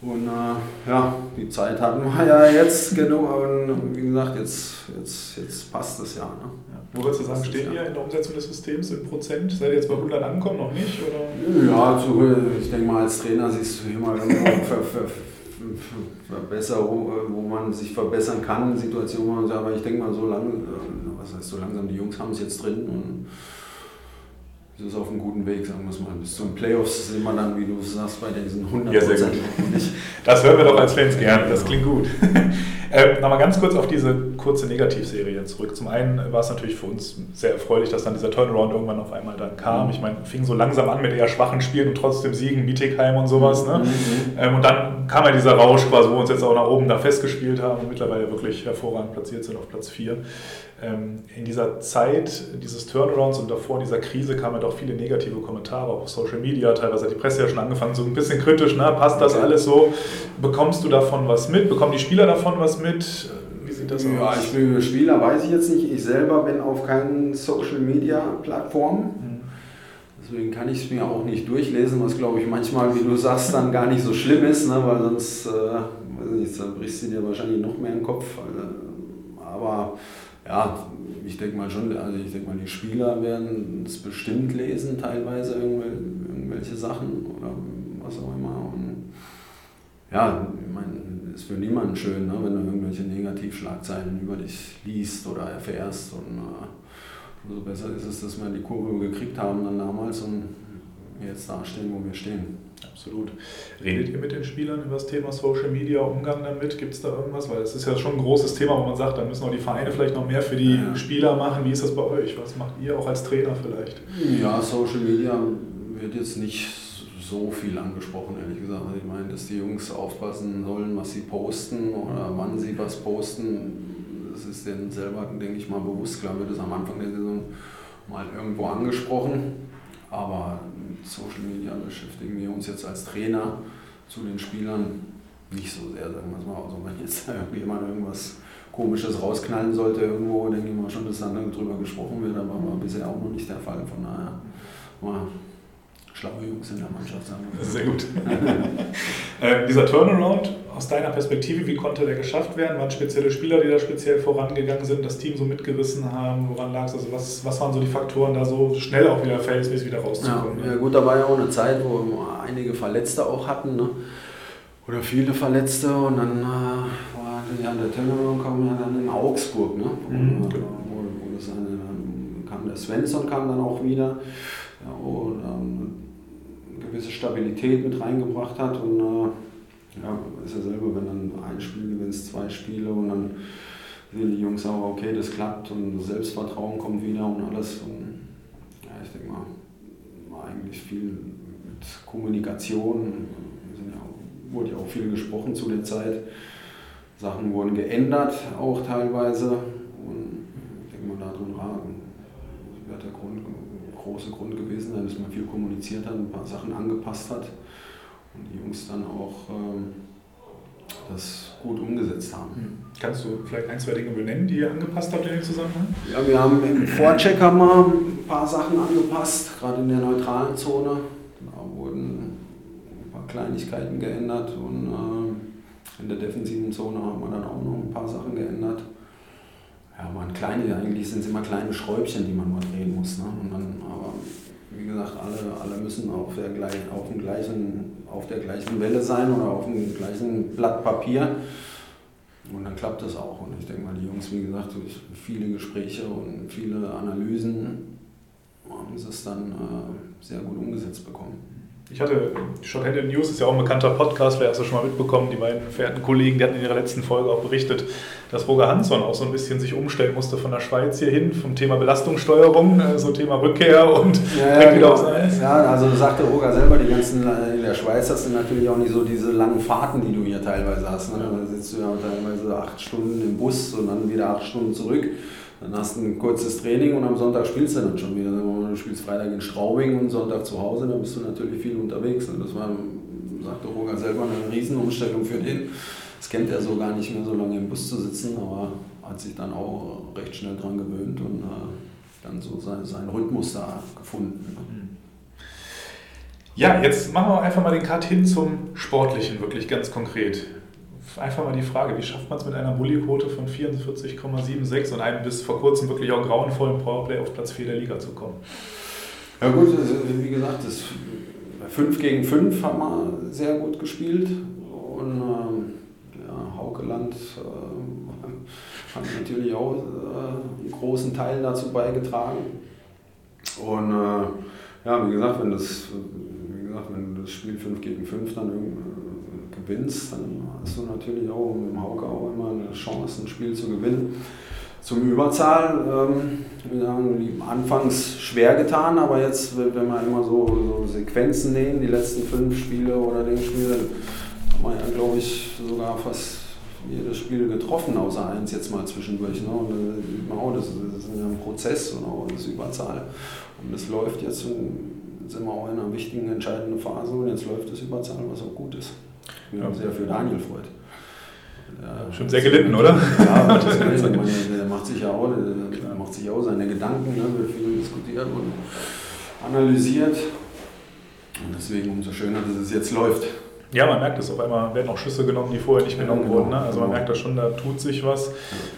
Speaker 2: Und äh, ja, die Zeit hatten wir ja jetzt genug. Und wie gesagt, jetzt, jetzt, jetzt passt das ja. Ne?
Speaker 1: Wo würdest du sagen, steht ihr in der Umsetzung des Systems in Prozent? Seid ihr jetzt bei 100 angekommen, noch nicht? Oder?
Speaker 2: Ja, zu, ich denke mal, als Trainer siehst du immer irgendwo Verbesserung, wo man sich verbessern kann, Situationen, aber ich denke mal so lange, äh, was heißt so langsam, die Jungs haben es jetzt drin und es ist auf einem guten Weg, sagen wir es mal. Bis zum Playoffs sind wir dann, wie du sagst, bei diesen 100 ja, sehr gut.
Speaker 1: Das hören wir doch als Fans gerne, das klingt gut. Ähm, Nochmal ganz kurz auf diese kurze Negativserie zurück. Zum einen war es natürlich für uns sehr erfreulich, dass dann dieser Turnaround irgendwann auf einmal dann kam. Mhm. Ich meine, fing so langsam an mit eher schwachen Spielen und trotzdem Siegen, Bietigheim und sowas. Ne? Mhm. Ähm, und dann kam ja dieser Rausch quasi, wo wir uns jetzt auch nach oben da festgespielt haben und mittlerweile wirklich hervorragend platziert sind auf Platz 4. Ähm, in dieser Zeit dieses Turnarounds und davor dieser Krise kamen ja doch viele negative Kommentare auf Social Media. Teilweise hat die Presse ja schon angefangen, so ein bisschen kritisch, ne? passt das alles so? Bekommst du davon was mit? Bekommen die Spieler davon was mit?
Speaker 2: Sieht das ja, aus? Ja, ich bin Spieler, weiß ich jetzt nicht. Ich selber bin auf keinen Social Media Plattformen. Deswegen kann ich es mir auch nicht durchlesen, was glaube ich manchmal, wie du sagst, dann gar nicht so schlimm ist, ne? weil sonst äh, weiß nicht, dann brichst du dir wahrscheinlich noch mehr den Kopf. Aber ja, ich denke mal schon, also ich denke mal, die Spieler werden es bestimmt lesen, teilweise irgendwelche Sachen oder was auch immer. Und ja, ich meine, ist für niemanden schön, ne, wenn du irgendwelche Negativschlagzeilen über dich liest oder erfährst. Und äh, umso besser ist es, dass wir die Kurve gekriegt haben dann damals und jetzt da stehen, wo wir stehen.
Speaker 1: Absolut. Redet ihr mit den Spielern über das Thema Social Media, Umgang damit? Gibt es da irgendwas? Weil es ist ja schon ein großes Thema, wo man sagt, da müssen auch die Vereine vielleicht noch mehr für die. Spieler machen. Wie ist das bei euch? Was macht ihr auch als Trainer vielleicht?
Speaker 2: Ja, Social Media wird jetzt nicht so viel angesprochen, ehrlich gesagt. Also ich meine, dass die Jungs aufpassen sollen, was sie posten oder wann sie was posten, das ist denen selber, denke ich mal, bewusst. Klar wird es am Anfang der Saison mal irgendwo angesprochen, aber Social Media beschäftigen wir uns jetzt als Trainer zu den Spielern nicht so sehr, sagen wir es mal. Also wenn jetzt jemand irgendwas Komisches rausknallen sollte irgendwo, denke ich mal schon, dass dann darüber gesprochen wird, aber war bisher auch noch nicht der Fall. Von daher mal schlaue Jungs in der Mannschaft, sagen wir.
Speaker 1: Sehr gut. äh, dieser Turnaround aus deiner Perspektive, wie konnte der geschafft werden? Waren spezielle Spieler, die da speziell vorangegangen sind, das Team so mitgerissen haben? Woran lag es? Also was, was waren so die Faktoren, da so schnell auch wieder verhältnismäßig wieder rauszukommen?
Speaker 2: Ja, ja, gut, da war ja auch eine Zeit, wo wir einige Verletzte auch hatten. Ne? Oder viele Verletzte und dann äh, war ja, der Turnaround kam ja dann in Augsburg. Ne?
Speaker 1: Mhm, genau.
Speaker 2: wo, wo das eine, dann kam der Svensson kam dann auch wieder. Ja, und, ähm, gewisse Stabilität mit reingebracht hat und äh, ja, ist ja selber, wenn dann ein Spiel gewinnst, zwei Spiele und dann sehen die Jungs auch, okay, das klappt und Selbstvertrauen kommt wieder und alles. Und ja, ich denke mal, war eigentlich viel mit Kommunikation, ja, wurde ja auch viel gesprochen zu der Zeit. Sachen wurden geändert, auch teilweise. Und ich denke mal, darin war, wird der Grund, große Grund gewesen sein, dass man viel kommuniziert hat, ein paar Sachen angepasst hat und die Jungs dann auch ähm, das gut umgesetzt haben.
Speaker 1: Hm. Kannst du vielleicht ein, zwei Dinge benennen, die ihr angepasst habt in dem Zusammenhang?
Speaker 2: Ja, wir haben im Vorcheck haben wir ein paar Sachen angepasst, gerade in der neutralen Zone. Da wurden ein paar Kleinigkeiten geändert und äh, in der defensiven Zone haben wir dann auch noch ein paar Sachen geändert. Ja, waren kleine, eigentlich sind es immer kleine Schräubchen, die man mal drehen muss. Ne? Und dann, wie gesagt, alle, alle müssen auf der, gleich, auf, dem gleichen, auf der gleichen Welle sein oder auf dem gleichen Blatt Papier. Und dann klappt das auch. Und ich denke mal, die Jungs, wie gesagt, durch viele Gespräche und viele Analysen haben sie es dann äh, sehr gut umgesetzt bekommen.
Speaker 1: Ich hatte, Shorthanded News ist ja auch ein bekannter Podcast, wer hat es schon mal mitbekommen, die beiden verehrten Kollegen, die hatten in ihrer letzten Folge auch berichtet, dass Roger Hansson auch so ein bisschen sich umstellen musste von der Schweiz hierhin, vom Thema Belastungssteuerung, äh, so Thema Rückkehr und
Speaker 2: ja,
Speaker 1: direkt wieder
Speaker 2: genau.
Speaker 1: aufs Eis.
Speaker 2: Ja, also sagte Roger selber, die ganzen äh, in der Schweiz hast du natürlich auch nicht so diese langen Fahrten, die du hier teilweise hast. Ne? Da sitzt du ja teilweise acht Stunden im Bus und dann wieder acht Stunden zurück. Dann hast du ein kurzes Training und am Sonntag spielst du dann schon wieder. Du spielst Freitag in Straubing und Sonntag zu Hause, dann bist du natürlich viel unterwegs. Und das war, sagte Roger selber, eine Riesenumstellung für den. Das kennt er so gar nicht mehr, so lange im Bus zu sitzen, aber hat sich dann auch recht schnell dran gewöhnt und äh, dann so sein, seinen Rhythmus da gefunden.
Speaker 1: Ja, jetzt machen wir einfach mal den Cut hin zum Sportlichen, wirklich ganz konkret. Einfach mal die Frage, wie schafft man es mit einer Bulli-Quote von 44,76 und einem bis vor kurzem wirklich auch grauenvollen Powerplay auf Platz 4 der Liga zu kommen?
Speaker 2: Ja gut, wie gesagt, das 5 gegen 5 haben wir sehr gut gespielt und ähm, ja, Haukeland äh, hat natürlich auch äh, einen großen Teil dazu beigetragen. Und äh, ja, wie gesagt, wenn das, wie gesagt, wenn das Spiel 5 gegen 5 dann äh, gewinnst, dann hast du natürlich auch mit dem Hauke auch immer eine Chance, ein Spiel zu gewinnen. Zum Überzahl, ähm, wir die anfangs schwer getan, aber jetzt, wenn wir immer so, so Sequenzen nehmen, die letzten fünf Spiele oder den Spiel, dann haben wir ja, glaube ich, sogar fast jedes Spiel getroffen, außer eins jetzt mal zwischendurch. Ne? Und dann sieht man auch, das, das ist ja ein Prozess und auch das Überzahl. Und das läuft jetzt sind wir auch in einer wichtigen, entscheidenden Phase und jetzt läuft das Überzahl, was auch gut ist. Ich bin auch sehr für Daniel freut.
Speaker 1: Ja, Schon sehr gelitten, oder?
Speaker 2: Ja, das meine, der macht sich ja auch, der macht sich auch seine Gedanken, ne, wird viel diskutiert und analysiert. Und deswegen umso schöner, dass es jetzt läuft.
Speaker 1: Ja, man merkt es. Auf einmal werden auch Schüsse genommen, die vorher nicht genommen
Speaker 2: Ja, genau,
Speaker 1: wurden. Ne? Also man
Speaker 2: genau.
Speaker 1: merkt das schon, da tut sich was.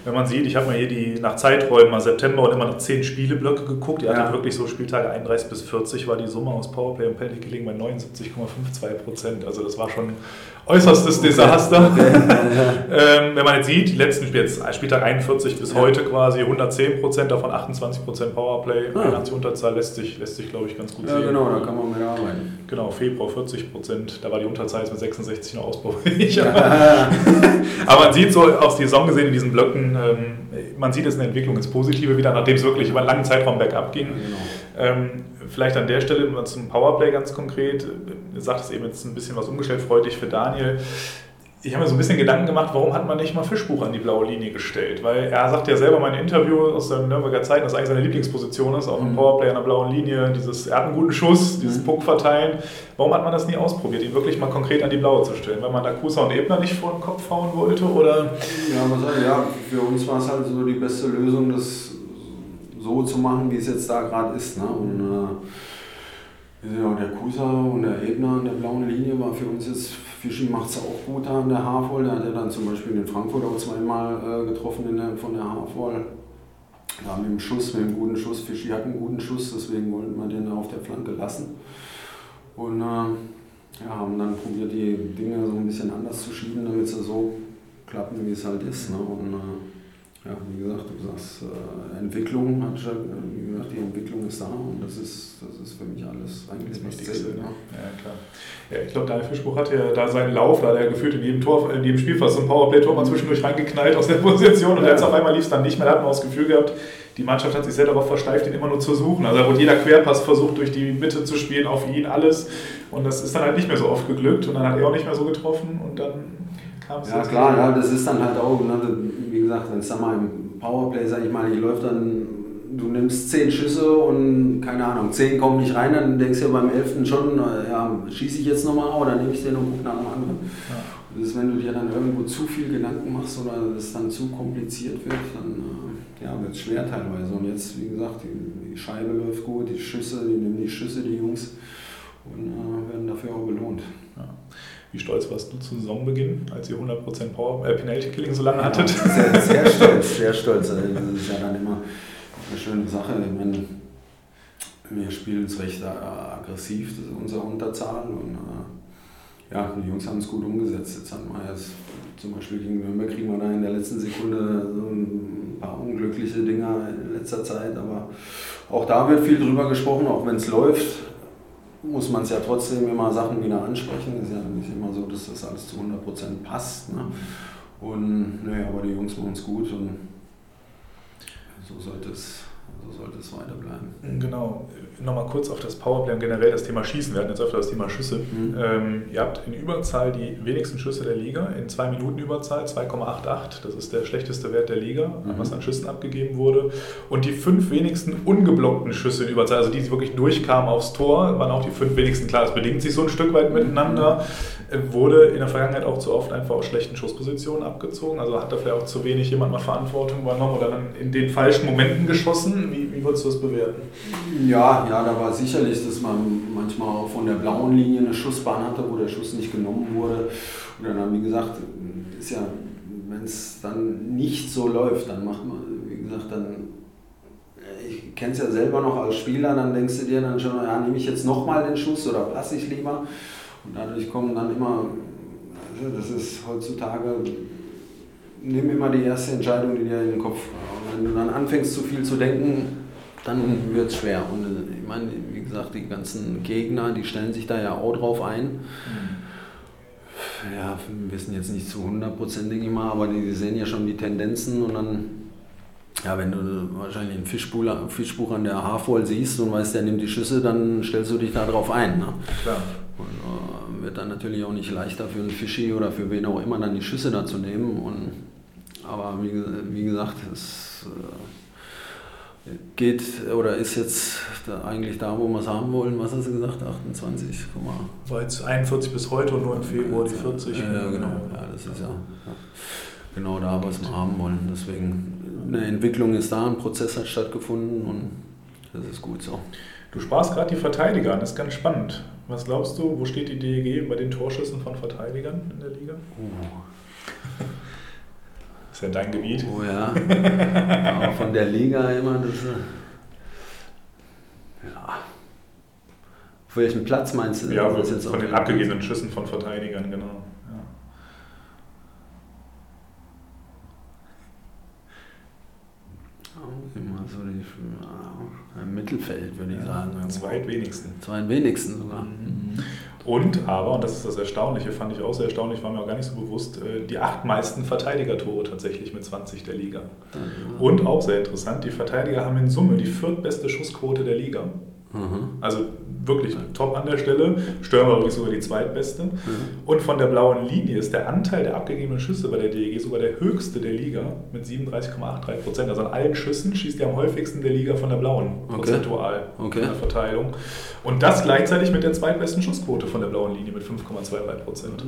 Speaker 1: Wenn man sieht, ich habe mal hier die nach Zeiträumen mal September und immer noch 10 Spieleblöcke geguckt. Hatten
Speaker 2: Ja.
Speaker 1: wirklich so Spieltage 31 bis 40 war die Summe aus Powerplay und Penalty Killing bei 79,52 Prozent. Also das war schon äußerstes Desaster. ähm, wenn man jetzt sieht, die letzten Spiele, jetzt Spieltag 41 bis
Speaker 2: Ja.
Speaker 1: heute quasi 110 Prozent, davon 28 Prozent Powerplay,
Speaker 2: Ah.
Speaker 1: 81 Unterzahl lässt sich, lässt sich glaube ich, ganz gut
Speaker 2: Ja,
Speaker 1: sehen.
Speaker 2: genau, da kann man mit arbeiten.
Speaker 1: Genau, Februar 40 Prozent, da war die Unterzahl jetzt mit 66 noch ausbaufähig. Aber man sieht so auf die Saison gesehen in diesen Blöcken, ähm, man sieht es in der Entwicklung ins Positive wieder, nachdem es wirklich über einen langen Zeitraum bergab ging.
Speaker 2: Genau.
Speaker 1: Ähm, vielleicht an der Stelle mal zum Powerplay ganz konkret. Ihr sagt es eben jetzt ein bisschen was umgestellt, freudig für Daniel. Ich habe mir so ein bisschen Gedanken gemacht, warum hat man nicht mal Fischbuch an die blaue Linie gestellt? Weil er sagt ja selber in meinem Interview aus seinen Nürnberger Zeiten, dass eigentlich seine Lieblingsposition ist, auch im
Speaker 2: Mhm.
Speaker 1: Powerplay an der blauen Linie, dieses, er hat einen guten Schuss, dieses
Speaker 2: Mhm.
Speaker 1: Puck verteilen. Warum hat man das nie ausprobiert, ihn wirklich mal konkret an die blaue zu stellen? Weil man da Kusa und Ebner nicht vor den Kopf hauen wollte? Oder?
Speaker 2: Ja, was soll, ja, für uns war es halt so die beste Lösung, das so zu machen, wie es jetzt da gerade ist. Ne? Und Ja, der Kusa und der Ebner an der blauen Linie war für uns jetzt, Fischi macht es auch gut da an der Haarvoll. Der hat ja dann zum Beispiel in Frankfurt auch zweimal äh, getroffen der, von der Haarvoll. Ja, mit dem Schuss, mit dem guten Schuss. Fischi hat einen guten Schuss, deswegen wollten wir den auf der Flanke lassen. Und äh, ja, haben dann probiert, die Dinge so ein bisschen anders zu schieben, damit sie so klappen, wie es halt ist. Ne? Und, äh, ja, wie gesagt, du sagst, äh, Entwicklung, hat gesagt, die Entwicklung ist da und das ist, das ist für mich alles eigentlich
Speaker 1: Das Wichtigste. Ne? Ja, klar. Ja, ich glaube, Daniel Fischbuch hatte ja da seinen Lauf, da hat er gefühlt in jedem Tor, in jedem Spiel fast so ein Powerplay-Tor mal zwischendurch reingeknallt aus der Position und
Speaker 2: Ja.
Speaker 1: jetzt auf einmal lief es dann nicht mehr. Da hat man auch das Gefühl gehabt, die Mannschaft hat sich sehr darauf versteift, ihn immer nur zu suchen. Also da wurde jeder Querpass versucht, durch die Mitte zu spielen, auf ihn alles. Und das ist dann halt nicht mehr so oft geglückt und dann hat er auch nicht mehr so getroffen und dann kam es
Speaker 2: Ja klar, ja, das ist dann halt auch, ne, wie gesagt, wenn es dann mal im Powerplay, sag ich mal, hier läuft dann, du nimmst zehn Schüsse und keine Ahnung, zehn kommen nicht rein, dann denkst du ja beim elften schon, ja, schieße ich jetzt nochmal oder nehme ich den und gucke nach dem anderen.
Speaker 1: Ja.
Speaker 2: Das ist, wenn du dir dann irgendwo zu viel Gedanken machst oder es dann zu kompliziert wird, dann äh, ja, wird es schwer teilweise. Und jetzt, wie gesagt, die, die Scheibe läuft gut, die Schüsse, die nehmen die Schüsse, die Jungs, und äh, werden dafür auch belohnt.
Speaker 1: Ja. Wie stolz warst du zum Saisonbeginn, als ihr 100% Power, äh, Penalty Killing so lange hattet?
Speaker 2: Ja, sehr, sehr stolz, sehr stolz. Also Das ist ja dann immer eine schöne Sache. Ich meine, wir spielen es recht aggressiv, das ist unsere Unterzahl. Und äh, ja, die Jungs haben es gut umgesetzt. Jetzt hatten wir jetzt zum Beispiel gegen Nürnberg kriegen wir da in der letzten Sekunde so ein paar unglückliche Dinger in letzter Zeit. Aber auch da wird viel drüber gesprochen, auch wenn es läuft. Muss man es ja trotzdem immer Sachen wieder ansprechen. Es ist ja nicht immer so, dass das alles zu 100% passt. Ne? Und naja, aber die Jungs machen es gut und so sollte es, so sollte es weiterbleiben.
Speaker 1: Genau. Nochmal kurz auf das Powerplay und generell das Thema Schießen. Wir hatten jetzt öfter das Thema Schüsse.
Speaker 2: Mhm.
Speaker 1: Ähm, ihr habt in Überzahl die wenigsten Schüsse der Liga, in 2 Minuten Überzahl 2,88. Das ist der schlechteste Wert der Liga,
Speaker 2: Mhm.
Speaker 1: was an Schüssen abgegeben wurde. Und die fünf wenigsten ungeblockten Schüsse in Überzahl, also die, die wirklich durchkamen aufs Tor, waren auch die fünf wenigsten. Klar, das bedingt sich so ein Stück weit miteinander. Äh, Wurde in der Vergangenheit auch zu oft einfach aus schlechten Schusspositionen abgezogen. Also hat da vielleicht auch zu wenig jemand mal Verantwortung übernommen oder dann in den falschen Momenten geschossen. Wie, wie würdest du das bewerten?
Speaker 2: Ja, ja, da war sicherlich, dass man manchmal auch von der blauen Linie eine Schussbahn hatte, wo der Schuss nicht genommen wurde. Oder dann, wie gesagt, ist ja, wenn es dann nicht so läuft, dann macht man, wie gesagt, dann, ich kenne es ja selber noch als Spieler, dann denkst du dir dann schon, ja, nehme ich jetzt nochmal den Schuss oder passe ich lieber? Und dadurch kommen dann immer, also das ist heutzutage, nimm immer die erste Entscheidung, die dir in den Kopf. Und wenn du dann anfängst zu viel zu denken, dann wird es schwer. Und äh, ich meine, wie gesagt, die ganzen Gegner, die stellen sich da ja auch drauf ein. Ja, wir wissen jetzt nicht zu 100% denke ich mal, aber die, die sehen ja schon die Tendenzen und dann, ja, wenn du wahrscheinlich einen Fischbuch, Fischbuch an der Haarvoll siehst und weißt, der nimmt die Schüsse, dann stellst du dich da drauf ein. Ne?
Speaker 1: Klar.
Speaker 2: Und äh, wird dann natürlich auch nicht leichter für einen Fischi oder für wen auch immer dann die Schüsse da zu nehmen. Und, aber wie, wie gesagt, es äh, geht oder ist jetzt da eigentlich da, wo wir es haben wollen. Was hast du gesagt? 28, guck mal.
Speaker 1: War jetzt 41 bis heute und nur im Februar die 40.
Speaker 2: Ja, ja, genau. Ja, das ist ja, ja genau da, was wir haben wollen. Deswegen, eine Entwicklung ist da, ein Prozess hat stattgefunden und das ist gut so.
Speaker 1: Du sparst gerade die Verteidiger an, das ist ganz spannend. Was glaubst du, wo steht die DEG bei den Torschüssen von Verteidigern in der Liga? Das ist ja dein Gebiet.
Speaker 2: Oh ja. Aber von der Liga immer, das. äh, Ja. Auf welchem Platz meinst du?
Speaker 1: Ja,
Speaker 2: Das
Speaker 1: von
Speaker 2: jetzt
Speaker 1: von den abgegebenen Schüssen von Verteidigern, genau. Ja.
Speaker 2: So die, ja, im Mittelfeld, würde ich sagen.
Speaker 1: Zweitwenigsten.
Speaker 2: Zweitwenigsten sogar.
Speaker 1: Und aber, und das ist das Erstaunliche, fand ich auch sehr erstaunlich, war mir auch gar nicht so bewusst, äh, die acht meisten Verteidigertore tatsächlich mit 20 der Liga. Und auch sehr interessant, die Verteidiger haben in Summe die viertbeste Schussquote der Liga.
Speaker 2: Mhm.
Speaker 1: Also wirklich top an der Stelle. Stürmer wirklich sogar die zweitbeste.
Speaker 2: Mhm.
Speaker 1: Und von der blauen Linie ist der Anteil der abgegebenen Schüsse bei der DEG sogar der höchste der Liga mit 37,83 Prozent. Also an allen Schüssen schießt er am häufigsten der Liga von der blauen,
Speaker 2: Okay.
Speaker 1: prozentual
Speaker 2: Okay.
Speaker 1: in der Verteilung. Und das gleichzeitig mit der zweitbesten Schussquote von der blauen Linie mit 5,23 Prozent.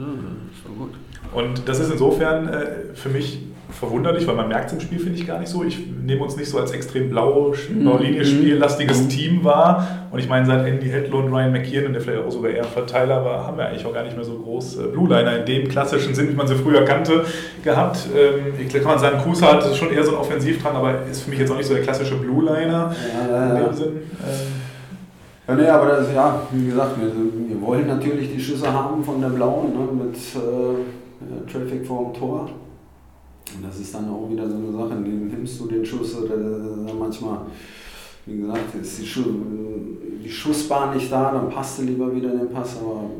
Speaker 2: Gut.
Speaker 1: Und das ist insofern äh, für mich verwunderlich, weil man merkt es im Spiel, finde ich, gar nicht so. Ich nehme uns nicht so als extrem blau, blaue Linie spiellastiges
Speaker 2: Mhm.
Speaker 1: Team wahr. Und ich meine, seit Andy Hedlund und Ryan McKiernan, der vielleicht auch sogar eher ein Verteiler war, haben wir eigentlich auch gar nicht mehr so groß äh, Blue Liner in dem klassischen Sinn, wie man sie früher kannte, gehabt. Ähm, ich glaube, kann man sagen, Kusa hat schon eher so einen Offensivdrang, aber ist für mich jetzt auch nicht so der klassische Blue Liner
Speaker 2: Ja,
Speaker 1: in
Speaker 2: ja,
Speaker 1: dem Sinn. Ähm,
Speaker 2: Ja, nee, aber das, ja, wie gesagt, wir, wir wollen natürlich die Schüsse haben von der Blauen ne, mit äh, Traffic vorm Tor. Und das ist dann auch wieder so eine Sache, nimmst du den Schuss oder äh, manchmal, wie gesagt, ist die, Schu die Schussbahn nicht da, dann passt du lieber wieder den Pass aber,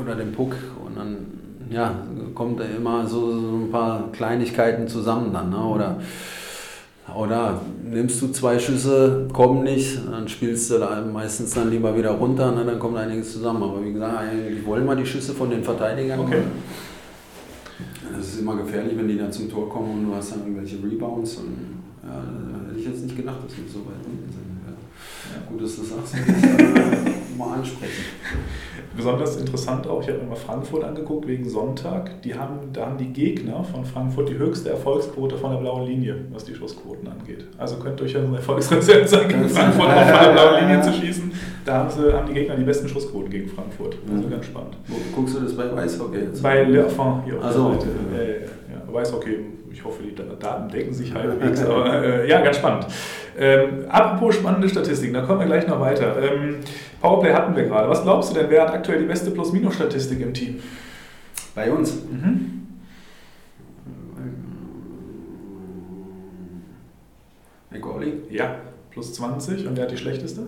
Speaker 2: oder den Puck und dann ja, kommt da immer so, so ein paar Kleinigkeiten zusammen dann. Ne? Oder, oder nimmst du zwei Schüsse, kommen nicht, dann spielst du da meistens dann lieber wieder runter, ne? dann kommt einiges zusammen. Aber wie gesagt, eigentlich wollen wir die Schüsse von den Verteidigern.
Speaker 1: Okay.
Speaker 2: Das ist immer gefährlich, wenn die dann zum Tor kommen und du hast dann irgendwelche Rebounds. Und, ja, da hätte ich jetzt nicht gedacht, dass wir so weit sind. Ja. Gut, dass du das sagst, äh, mal ansprechen.
Speaker 1: Besonders interessant auch, ich habe mir mal Frankfurt angeguckt wegen Sonntag. Die haben, da haben die Gegner von Frankfurt die höchste Erfolgsquote von der blauen Linie, was die Schussquoten angeht. Also könnt ihr euch ja so ein Erfolgsrezept sein, gegen Frankfurt von der blauen Linie zu schießen. Da haben, sie, haben die Gegner die besten Schussquoten gegen Frankfurt. Also
Speaker 2: Mhm.
Speaker 1: ganz spannend.
Speaker 2: Wo, guckst du das bei Eishockey jetzt?
Speaker 1: Bei Le Affin hier auf der Seite. Äh, ja, Weißhockey, ich hoffe, die Daten decken sich halbwegs, aber äh, ja, ganz spannend. Ähm, apropos spannende Statistiken, da kommen wir gleich noch weiter. Ähm, Powerplay hatten wir gerade. Was glaubst du denn, wer hat aktuell die beste Plus-Minus-Statistik im Team?
Speaker 2: Bei uns?
Speaker 1: Mhm.
Speaker 2: McCauley?
Speaker 1: Ja, plus 20. Und wer hat die schlechteste?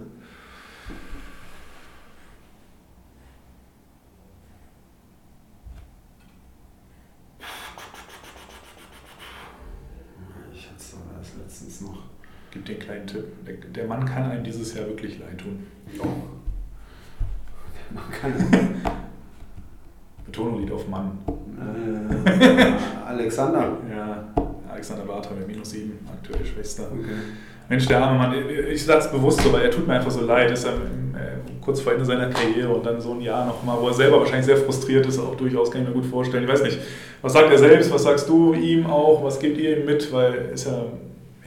Speaker 2: Ich hatte es aber erst letztens noch.
Speaker 1: Gib den kleinen Tipp. Der, der Mann kann einem dieses Jahr wirklich leid tun.
Speaker 2: Man kann.
Speaker 1: Betonung liegt auf Mann.
Speaker 2: Äh, Alexander.
Speaker 1: Ja, Alexander Bartha mit minus 7, aktuell Schwester.
Speaker 2: Okay.
Speaker 1: Mensch, der arme Mann, ich sag's bewusst so, weil er tut mir einfach so leid, ist er äh, kurz vor Ende seiner Karriere und dann so ein Jahr nochmal, wo er selber wahrscheinlich sehr frustriert ist, auch durchaus kann ich mir gut vorstellen. Ich weiß nicht, was sagt er selbst, was sagst du ihm auch, was gebt ihr ihm mit, weil ist ja,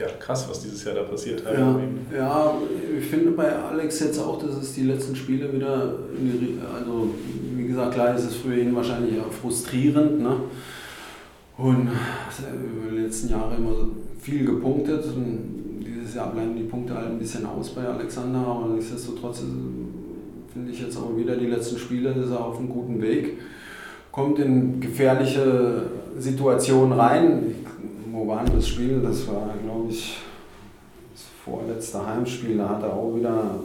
Speaker 1: ja krass, was dieses Jahr da passiert hat.
Speaker 2: Ja, ja, ich finde bei Alex jetzt auch, dass es die letzten Spiele wieder, also wie gesagt, klar ist es für ihn wahrscheinlich auch frustrierend. Ne? Und er über die letzten Jahre immer so viel gepunktet. Und dieses Jahr bleiben die Punkte halt ein bisschen aus bei Alexander, aber nichtsdestotrotz finde ich jetzt auch wieder die letzten Spiele, ist er auf einem guten Weg. Kommt in gefährliche Situationen rein. Wo war das Spiel? Das war, glaube ich, das vorletzte Heimspiel. Da hat er auch wieder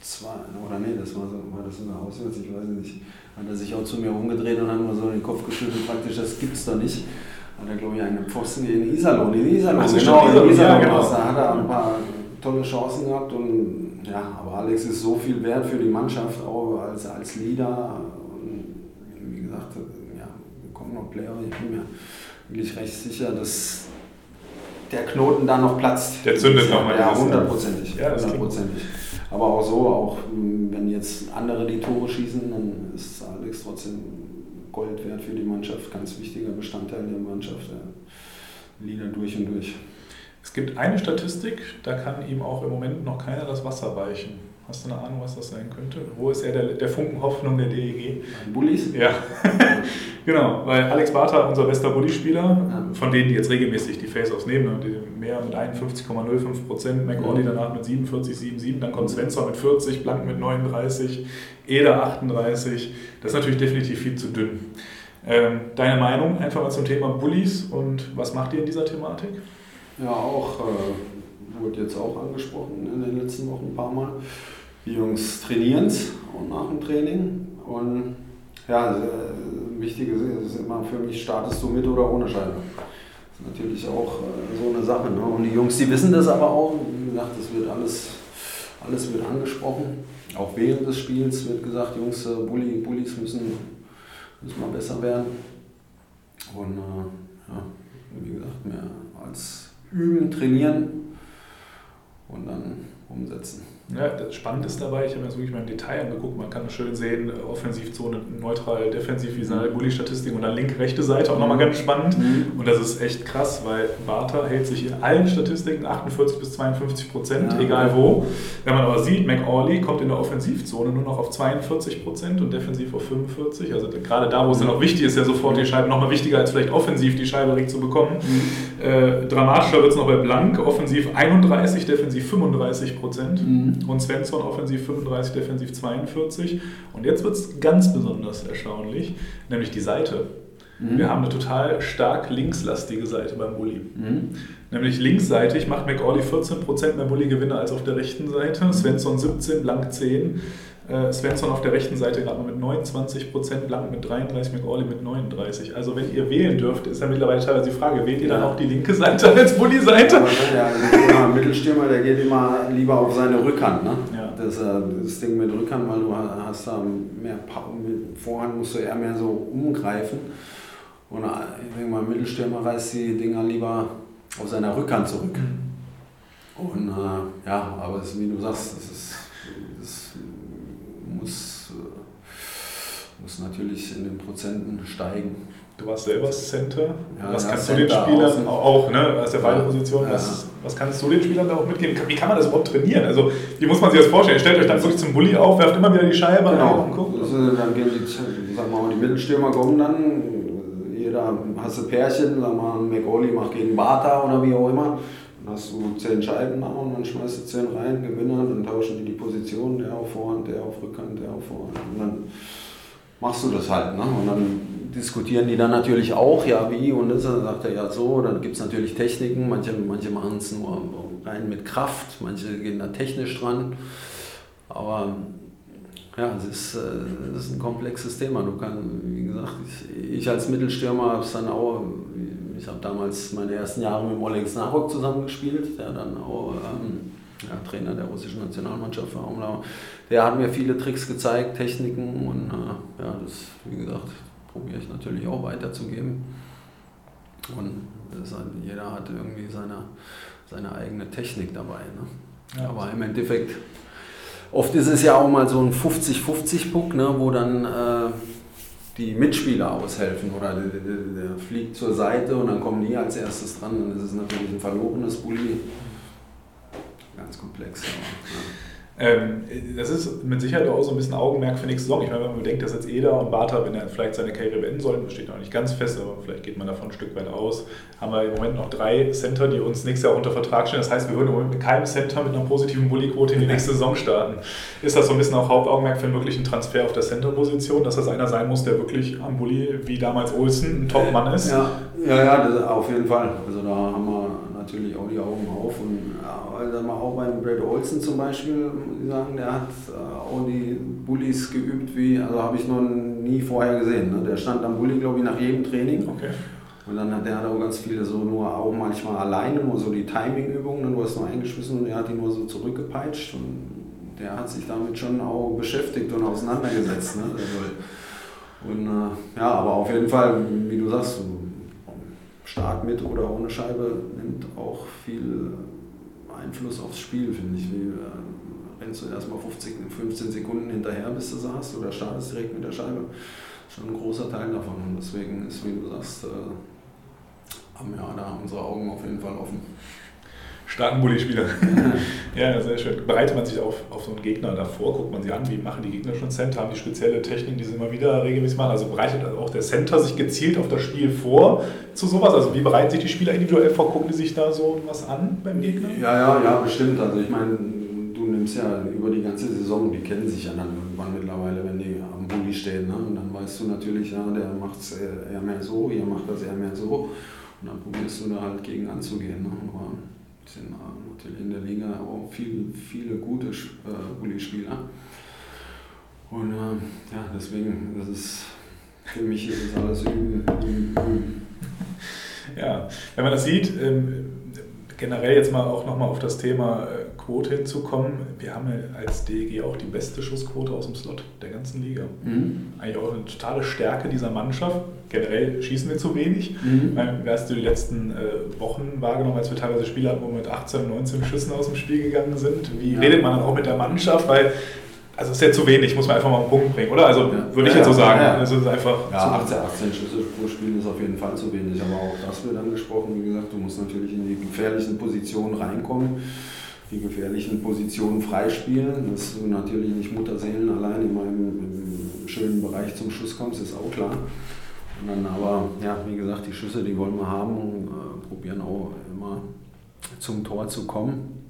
Speaker 2: zwei, oder nee, das war, so, war das in der Auswärts, ich weiß nicht. Hat er sich auch zu mir umgedreht und hat mir so den Kopf geschüttelt, praktisch, das gibt's doch nicht. Hat er, glaube ich, einen Pfosten in Iserlohn. In Iserlohn,
Speaker 1: Ach so,
Speaker 2: genau, in
Speaker 1: Iserlohn,
Speaker 2: Iserlohn.
Speaker 1: ja, genau.
Speaker 2: Da hat er ein paar tolle Chancen gehabt und ja, aber Alex ist so viel wert für die Mannschaft, auch als, als Leader. Und wie gesagt, ja, wir kommen noch Player. Ich bin mir wirklich recht sicher, dass der Knoten da noch platzt.
Speaker 1: Der zündet noch mal
Speaker 2: Ja,
Speaker 1: dieses-
Speaker 2: hundertprozentig.
Speaker 1: Ja,
Speaker 2: hundertprozentig. Aber auch so, auch mh, wenn jetzt andere die Tore schießen, dann ist Alex trotzdem Gold wert für die Mannschaft. Ganz wichtiger Bestandteil der Mannschaft. Der Leader durch und durch.
Speaker 1: Es gibt eine Statistik, da kann ihm auch im Moment noch keiner das Wasser weichen. Hast du eine Ahnung, was das sein könnte? Wo ist er der, der Funken Hoffnung der DEG?
Speaker 2: Bullies?
Speaker 1: Ja, genau, weil Alex Bartha, unser bester Bulli-Spieler,
Speaker 2: Ja.
Speaker 1: von denen, die jetzt regelmäßig die Face-Offs nehmen, ne, die mehr mit 51,05 Prozent, McAuley danach mit 47,77, dann kommt Svensson mit 40, Blank mit 39, Eder 38. Das ist natürlich definitiv viel zu dünn. Ähm, deine Meinung einfach mal zum Thema Bullies und was macht ihr in dieser Thematik?
Speaker 2: Ja, auch, äh, wurde jetzt auch angesprochen in den letzten Wochen ein paar Mal. Die Jungs trainieren es und nach dem Training. Und ja, äh, wichtig ist, immer für mich, startest du mit oder ohne Scheibe. Das ist natürlich auch äh, so eine Sache. Ne? Und die Jungs, die wissen das aber auch. Wie gesagt, das wird alles, alles wird angesprochen. Auch während des Spiels wird gesagt, Jungs, äh, Bulli, Bullis müssen, müssen mal besser werden. Und äh, ja, wie gesagt, mehr als üben, trainieren und dann umsetzen.
Speaker 1: Ja, das spannend ist dabei, ich habe mir das wirklich mal im Detail angeguckt, man kann schön sehen, Offensivzone neutral, defensiv, wie seine Bulli-Statistik und dann linke-rechte Seite, auch nochmal ganz spannend. Mhm. Und das ist echt krass, weil Bartha hält sich in allen Statistiken 48 bis 52 Prozent, ja. egal wo. Wenn man aber sieht, McAuley kommt in der Offensivzone nur noch auf 42 Prozent und defensiv auf 45. Also gerade da, wo es dann auch wichtig ist, ja sofort die Scheibe nochmal wichtiger als vielleicht offensiv die Scheibe direkt zu bekommen. Mhm. Äh, dramatischer wird es noch bei Blank, offensiv 31, defensiv 35 Prozent. Mhm und Svensson offensiv 35, defensiv 42. Und jetzt wird es ganz besonders erstaunlich, nämlich die Seite. Mhm. Wir haben eine total stark linkslastige Seite beim Bulli. Mhm. Nämlich linksseitig macht McAuley 14% mehr Bulli-Gewinne als auf der rechten Seite, Svensson 17, Blank 10. Äh, Svensson auf der rechten Seite gerade mit 29% Blank mit 33, McAuley mit 39. Also wenn ihr wählen dürft, ist ja mittlerweile teilweise die Frage, wählt ihr dann auch die linke Seite als Bulli-Seite?
Speaker 2: Ja, ja, ein Mittelstürmer, der geht immer lieber auf seine Rückhand. Ne? Ja. Das, äh, das Ding mit Rückhand, weil du hast da mehr mit Vorhand musst du eher mehr so umgreifen. Und äh, ich denke mal, Mittelstürmer reißt die Dinger lieber auf seiner Rückhand zurück. Mhm. Und äh, ja, aber das, wie du sagst, das ist muss, äh, muss natürlich in den Prozenten steigen.
Speaker 1: Du warst selber Center. Ja, was ja, kannst Center du den Spielern außen. auch, ne, aus der Ballposition, ja. was, was kannst du den Spielern da auch mitgeben? Wie kann man das überhaupt trainieren? Also, wie muss man sich das vorstellen? Stellt euch dann wirklich zum Bulli auf, werft immer wieder die Scheibe
Speaker 2: genau. und guckt. Also, dann gehen die, sag mal, die Mittelstürmer kommen dann, jeder hast du Pärchen, sag mal, McAuley macht gegen Bata oder wie auch immer. Dann hast du zehn Scheiben da und dann schmeißt du zehn rein, Gewinner, dann tauschen die die Position, der auf Vorhand, der auf Rückhand, der auf Vorhand. Und dann machst du das halt. Ne? Und dann diskutieren die dann natürlich auch, ja wie und das, dann sagt er ja so, dann gibt es natürlich Techniken, manche, manche machen es nur rein mit Kraft, manche gehen da technisch dran. Aber ja, es ist, äh, ist ein komplexes Thema. Du kannst, wie gesagt, ich, ich als Mittelstürmer habe es dann auch ich habe damals meine ersten Jahre mit Oleg Snarok zusammengespielt, der dann auch ähm, ja, Trainer der russischen Nationalmannschaft war. Der hat mir viele Tricks gezeigt, Techniken und äh, ja, das, wie gesagt, probiere ich natürlich auch weiterzugeben. Und halt, jeder hat irgendwie seine, seine eigene Technik dabei. Ne? Ja. Aber im Endeffekt, oft ist es ja auch mal so ein 50-50-Puck, ne, wo dann äh, die Mitspieler aushelfen oder der, der, der, fliegt zur Seite und dann kommen die als erstes dran. Dann ist es natürlich ein verlorenes Bulli. Ganz komplex. Aber, ja.
Speaker 1: Ähm, das ist mit Sicherheit auch so ein bisschen Augenmerk für nächste Saison. Ich meine, wenn man bedenkt, dass jetzt Eder und Bartha, wenn er vielleicht seine Karriere beenden sollten, das steht noch nicht ganz fest, aber vielleicht geht man davon ein Stück weit aus, haben wir im Moment noch drei Center, die uns nächstes Jahr unter Vertrag stehen. Das heißt, wir würden im Moment mit keinem Center mit einer positiven Bulli-Quote in die nächste Saison starten. Ist das so ein bisschen auch Hauptaugenmerk für einen möglichen Transfer auf der Center-Position, dass das einer sein muss, der wirklich am Bulli, wie damals Olsen, ein Top-Mann ist?
Speaker 2: Ja, ja, ja auf jeden Fall. Also da haben wir natürlich auch die Augen auf. Und also mal auch beim Brad Olsen zum Beispiel, muss ich sagen, der hat äh, auch die Bullies geübt, wie, also habe ich noch nie vorher gesehen. Ne? Der stand am Bulli, glaube ich, nach jedem Training. Okay. Und dann hat der hat auch ganz viele so nur auch manchmal alleine, nur so die Timing-Übungen, dann du hast nur eingeschmissen und er hat die nur so zurückgepeitscht. Und der hat sich damit schon auch beschäftigt und auseinandergesetzt. Ne? Und äh, ja, aber auf jeden Fall, wie du sagst, Start mit oder ohne Scheibe nimmt auch viel Einfluss aufs Spiel, finde ich. Wie, äh, rennst du erstmal 50, 15 Sekunden hinterher, bis du sagst, oder startest direkt mit der Scheibe. Schon ein großer Teil davon. Und deswegen ist, wie du sagst, äh, haben ja da unsere Augen auf jeden Fall offen
Speaker 1: starken Bulli-Spieler. ja, sehr schön. Bereitet man sich auf, auf so einen Gegner davor, guckt man sich an, wie machen die Gegner schon Center, haben die spezielle Techniken, die sie immer wieder regelmäßig machen. Also bereitet auch der Center sich gezielt auf das Spiel vor zu sowas? Also wie bereiten sich die Spieler individuell vor? Gucken die sich da so was an beim Gegner?
Speaker 2: Ja, ja, ja, bestimmt. Also ich meine, du nimmst ja über die ganze Saison, die kennen sich ja dann irgendwann mittlerweile, wenn die am Bulli stehen. Ne? Und dann weißt du natürlich, ja, der macht es eher mehr so, ihr macht das eher mehr so. Und dann probierst du da halt gegen anzugehen. Ne? Sind natürlich in der Liga auch viel, viele gute äh, Bulli-Spieler. Und äh, ja, deswegen, das ist für mich ist alles üben, üben,
Speaker 1: Ja, wenn man das sieht, ähm, generell jetzt mal auch nochmal auf das Thema äh, Quote hinzukommen. Wir haben ja als DEG auch die beste Schussquote aus dem Slot der ganzen Liga. Mhm. Eigentlich auch eine totale Stärke dieser Mannschaft. Generell schießen wir zu wenig. Mhm. Wie hast du die letzten äh, Wochen wahrgenommen, als wir teilweise Spiele hatten, wo wir mit 18, 19 Schüssen aus dem Spiel gegangen sind? Wie ja. redet man dann auch mit der Mannschaft? Weil also ist ja zu wenig, muss man einfach mal einen Punkt bringen, oder? Also ja. würde ich jetzt so sagen. Ja,
Speaker 2: also ist einfach ja 18, 18 Schüsse pro Spiel ist auf jeden Fall zu wenig, aber auch das wird angesprochen. Wie gesagt, du musst natürlich in die gefährlichen Positionen reinkommen, die gefährlichen Positionen freispielen, dass du natürlich nicht Mutterseelen allein in meinem schönen Bereich zum Schuss kommst, ist auch klar. Und dann aber, ja, wie gesagt, die Schüsse, die wollen wir haben und äh, probieren auch immer zum Tor zu kommen.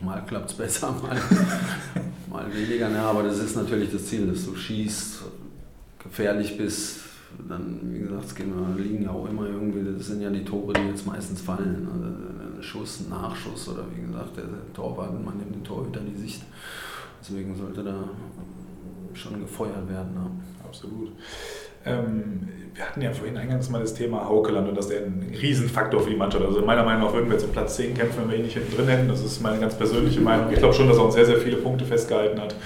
Speaker 2: Mal klappt es besser, mal, mal weniger. Ja, aber das ist natürlich das Ziel, dass du schießt, gefährlich bist. Dann, wie gesagt, es liegen ja auch immer irgendwie, das sind ja die Tore, die jetzt meistens fallen. Also ein Schuss, ein Nachschuss oder wie gesagt, der Torwart, man nimmt den Torhüter die Sicht. Deswegen sollte da schon gefeuert werden. Ja.
Speaker 1: Absolut. Ähm, wir hatten ja vorhin eingangs mal das Thema Haukeland und dass der ein Riesenfaktor für die Mannschaft. Also meiner Meinung nach würden wir jetzt um Platz 10 kämpfen, wenn wir ihn nicht hinten drin hätten. Das ist meine ganz persönliche Meinung. Ich glaube schon, dass er uns sehr, sehr viele Punkte festgehalten hat,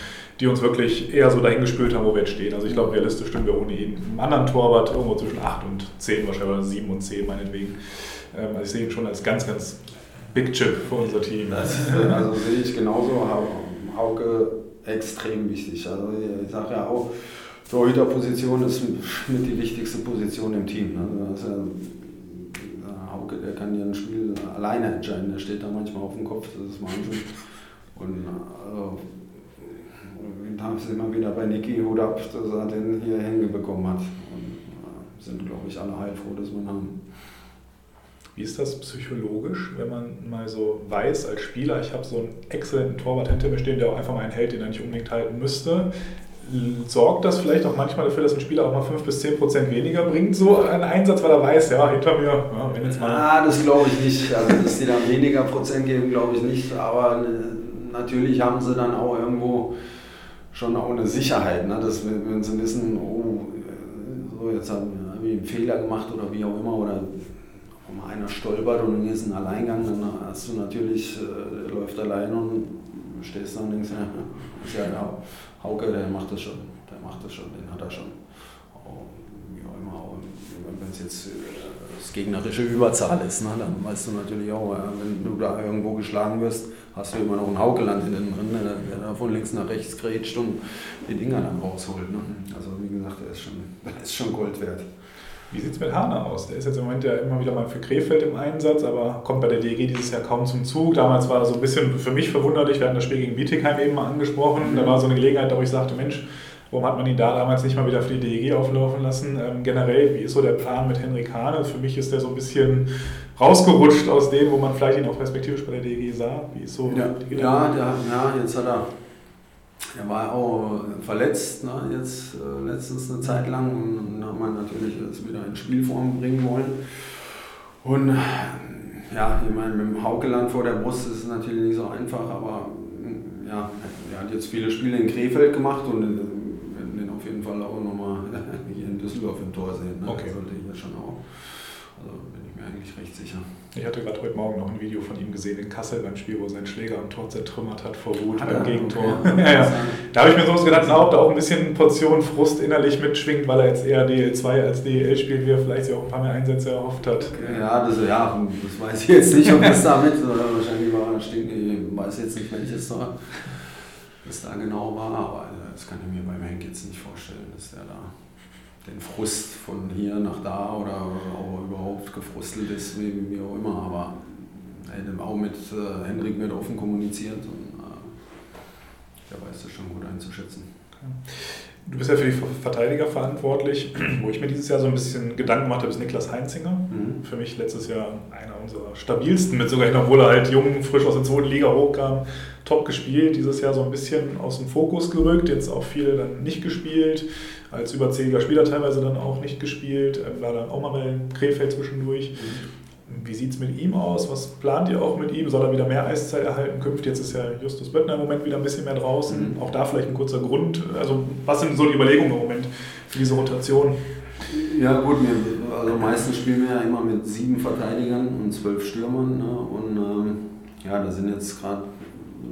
Speaker 1: die uns wirklich eher so dahin gespült haben, wo wir jetzt stehen. Also ich glaube, realistisch stimmen wir ohne ihn. Einen anderen Torwart irgendwo zwischen 8 und 10 wahrscheinlich, oder 7 und 10 meinetwegen. Ähm, also ich sehe ihn schon als ganz, ganz Big Chip für unser Team.
Speaker 2: Also sehe ich genauso. Hauke extrem wichtig. Also ich sage ja auch, Torhüterposition ist mit die wichtigste Position im Team. Ne? Also Hauke, der kann ja ein Spiel alleine entscheiden. Der steht da manchmal auf dem Kopf, das ist Wahnsinn. Und also, da sind wir wieder bei Niki Hut ab, dass er den hier hängen bekommen hat. Und äh, sind, glaube ich, alle heilfroh, dass wir ihn haben.
Speaker 1: Wie ist das psychologisch, wenn man mal so weiß als Spieler, ich habe so einen exzellenten Torwart hinter mir stehen, der auch einfach mal einen hält, den er nicht unbedingt halten müsste sorgt das vielleicht auch manchmal dafür, dass ein Spieler auch mal 5 bis 10 Prozent weniger bringt, so ein Einsatz, weil er weiß, ja, hinter mir, ja,
Speaker 2: wenn jetzt mal. Ah, das glaube ich nicht. Also, dass die dann weniger Prozent geben, glaube ich nicht. Aber äh, natürlich haben sie dann auch irgendwo schon auch eine Sicherheit, ne? dass wenn sie wissen, oh, äh, so jetzt haben wir einen Fehler gemacht oder wie auch immer, oder mal einer stolpert und dann ist ein Alleingang, dann hast du natürlich, äh, läuft allein und stehst dann und denkst, ja, ist ja genau. Hauke, der macht das schon, der macht das schon, den hat er schon. Wie auch immer, wenn es jetzt äh, das gegnerische Überzahl ist, ne, dann weißt du natürlich auch, wenn du da irgendwo geschlagen wirst, hast du immer noch einen Haukeland hinten drin, der, der da von links nach rechts grätscht und die Dinger dann rausholt. Ne? Also wie gesagt, der ist schon, der ist schon Gold wert.
Speaker 1: Wie sieht es mit Hane aus? Der ist jetzt im Moment ja immer wieder mal für Krefeld im Einsatz, aber kommt bei der DEG dieses Jahr kaum zum Zug. Damals war er so ein bisschen für mich verwunderlich. Wir hatten das Spiel gegen Bietigheim eben mal angesprochen. Mhm. Da war so eine Gelegenheit, wo ich sagte, Mensch, warum hat man ihn da damals nicht mal wieder für die DEG auflaufen lassen? Ähm, generell, wie ist so der Plan mit Henrik Hane? Für mich ist der so ein bisschen rausgerutscht aus dem, wo man vielleicht ihn auch perspektivisch bei der DEG sah. Wie ist so
Speaker 2: ja, ja, der, ja, jetzt hat er er war auch verletzt, ne, jetzt äh, letztens eine Zeit lang und dann hat man natürlich das wieder in Spielform bringen wollen. Und ja, ich meine, mit dem Haukeland vor der Brust ist es natürlich nicht so einfach, aber ja, er hat jetzt viele Spiele in Krefeld gemacht und wir werden den auf jeden Fall auch nochmal hier in Düsseldorf im Tor sehen. Ne? Okay. sollte hier schon auch. Ich recht sicher.
Speaker 1: Ich hatte gerade heute Morgen noch ein Video von ihm gesehen in Kassel beim Spiel, wo seinen Schläger am Tor zertrümmert hat vor Wut beim Gegentor. Okay. ja, ja. Da habe ich mir sowas gedacht, ob da auch ein bisschen Portion Frust innerlich mitschwingt, weil er jetzt eher DL2 als DL spielt, wie er vielleicht sich auch ein paar mehr Einsätze erhofft hat.
Speaker 2: Okay. Ja, das, ja, das weiß ich jetzt nicht, ob das damit, wahrscheinlich war er stinkt, ich weiß jetzt nicht, welches da, das da genau war, aber das kann ich mir beim Henk jetzt nicht vorstellen, dass der da den Frust von hier nach da oder auch überhaupt gefrustelt ist, wie, wie auch immer. Aber er hat auch mit äh, Hendrik wird offen kommuniziert und äh, der weiß das schon gut einzuschätzen.
Speaker 1: Du bist ja für die Verteidiger verantwortlich. Wo ich mir dieses Jahr so ein bisschen Gedanken gemacht habe, ist Niklas Heinzinger. Mhm. Für mich letztes Jahr einer unserer stabilsten, mit sogar obwohl er halt jung, frisch aus der zweiten Liga hochkam, top gespielt. Dieses Jahr so ein bisschen aus dem Fokus gerückt, jetzt auch viel dann nicht gespielt als überzähliger Spieler teilweise dann auch nicht gespielt, ähm, war dann auch mal bei Krefeld zwischendurch. Mhm. Wie sieht es mit ihm aus? Was plant ihr auch mit ihm? Soll er wieder mehr Eiszeit erhalten künftig? Jetzt ist ja Justus Böttner im Moment wieder ein bisschen mehr draußen. Mhm. Auch da vielleicht ein kurzer Grund. Also was sind so die Überlegungen im Moment für diese Rotation?
Speaker 2: Ja gut, also meistens spielen wir ja immer mit sieben Verteidigern und zwölf Stürmern. Ne? Und ähm, ja, da sind jetzt gerade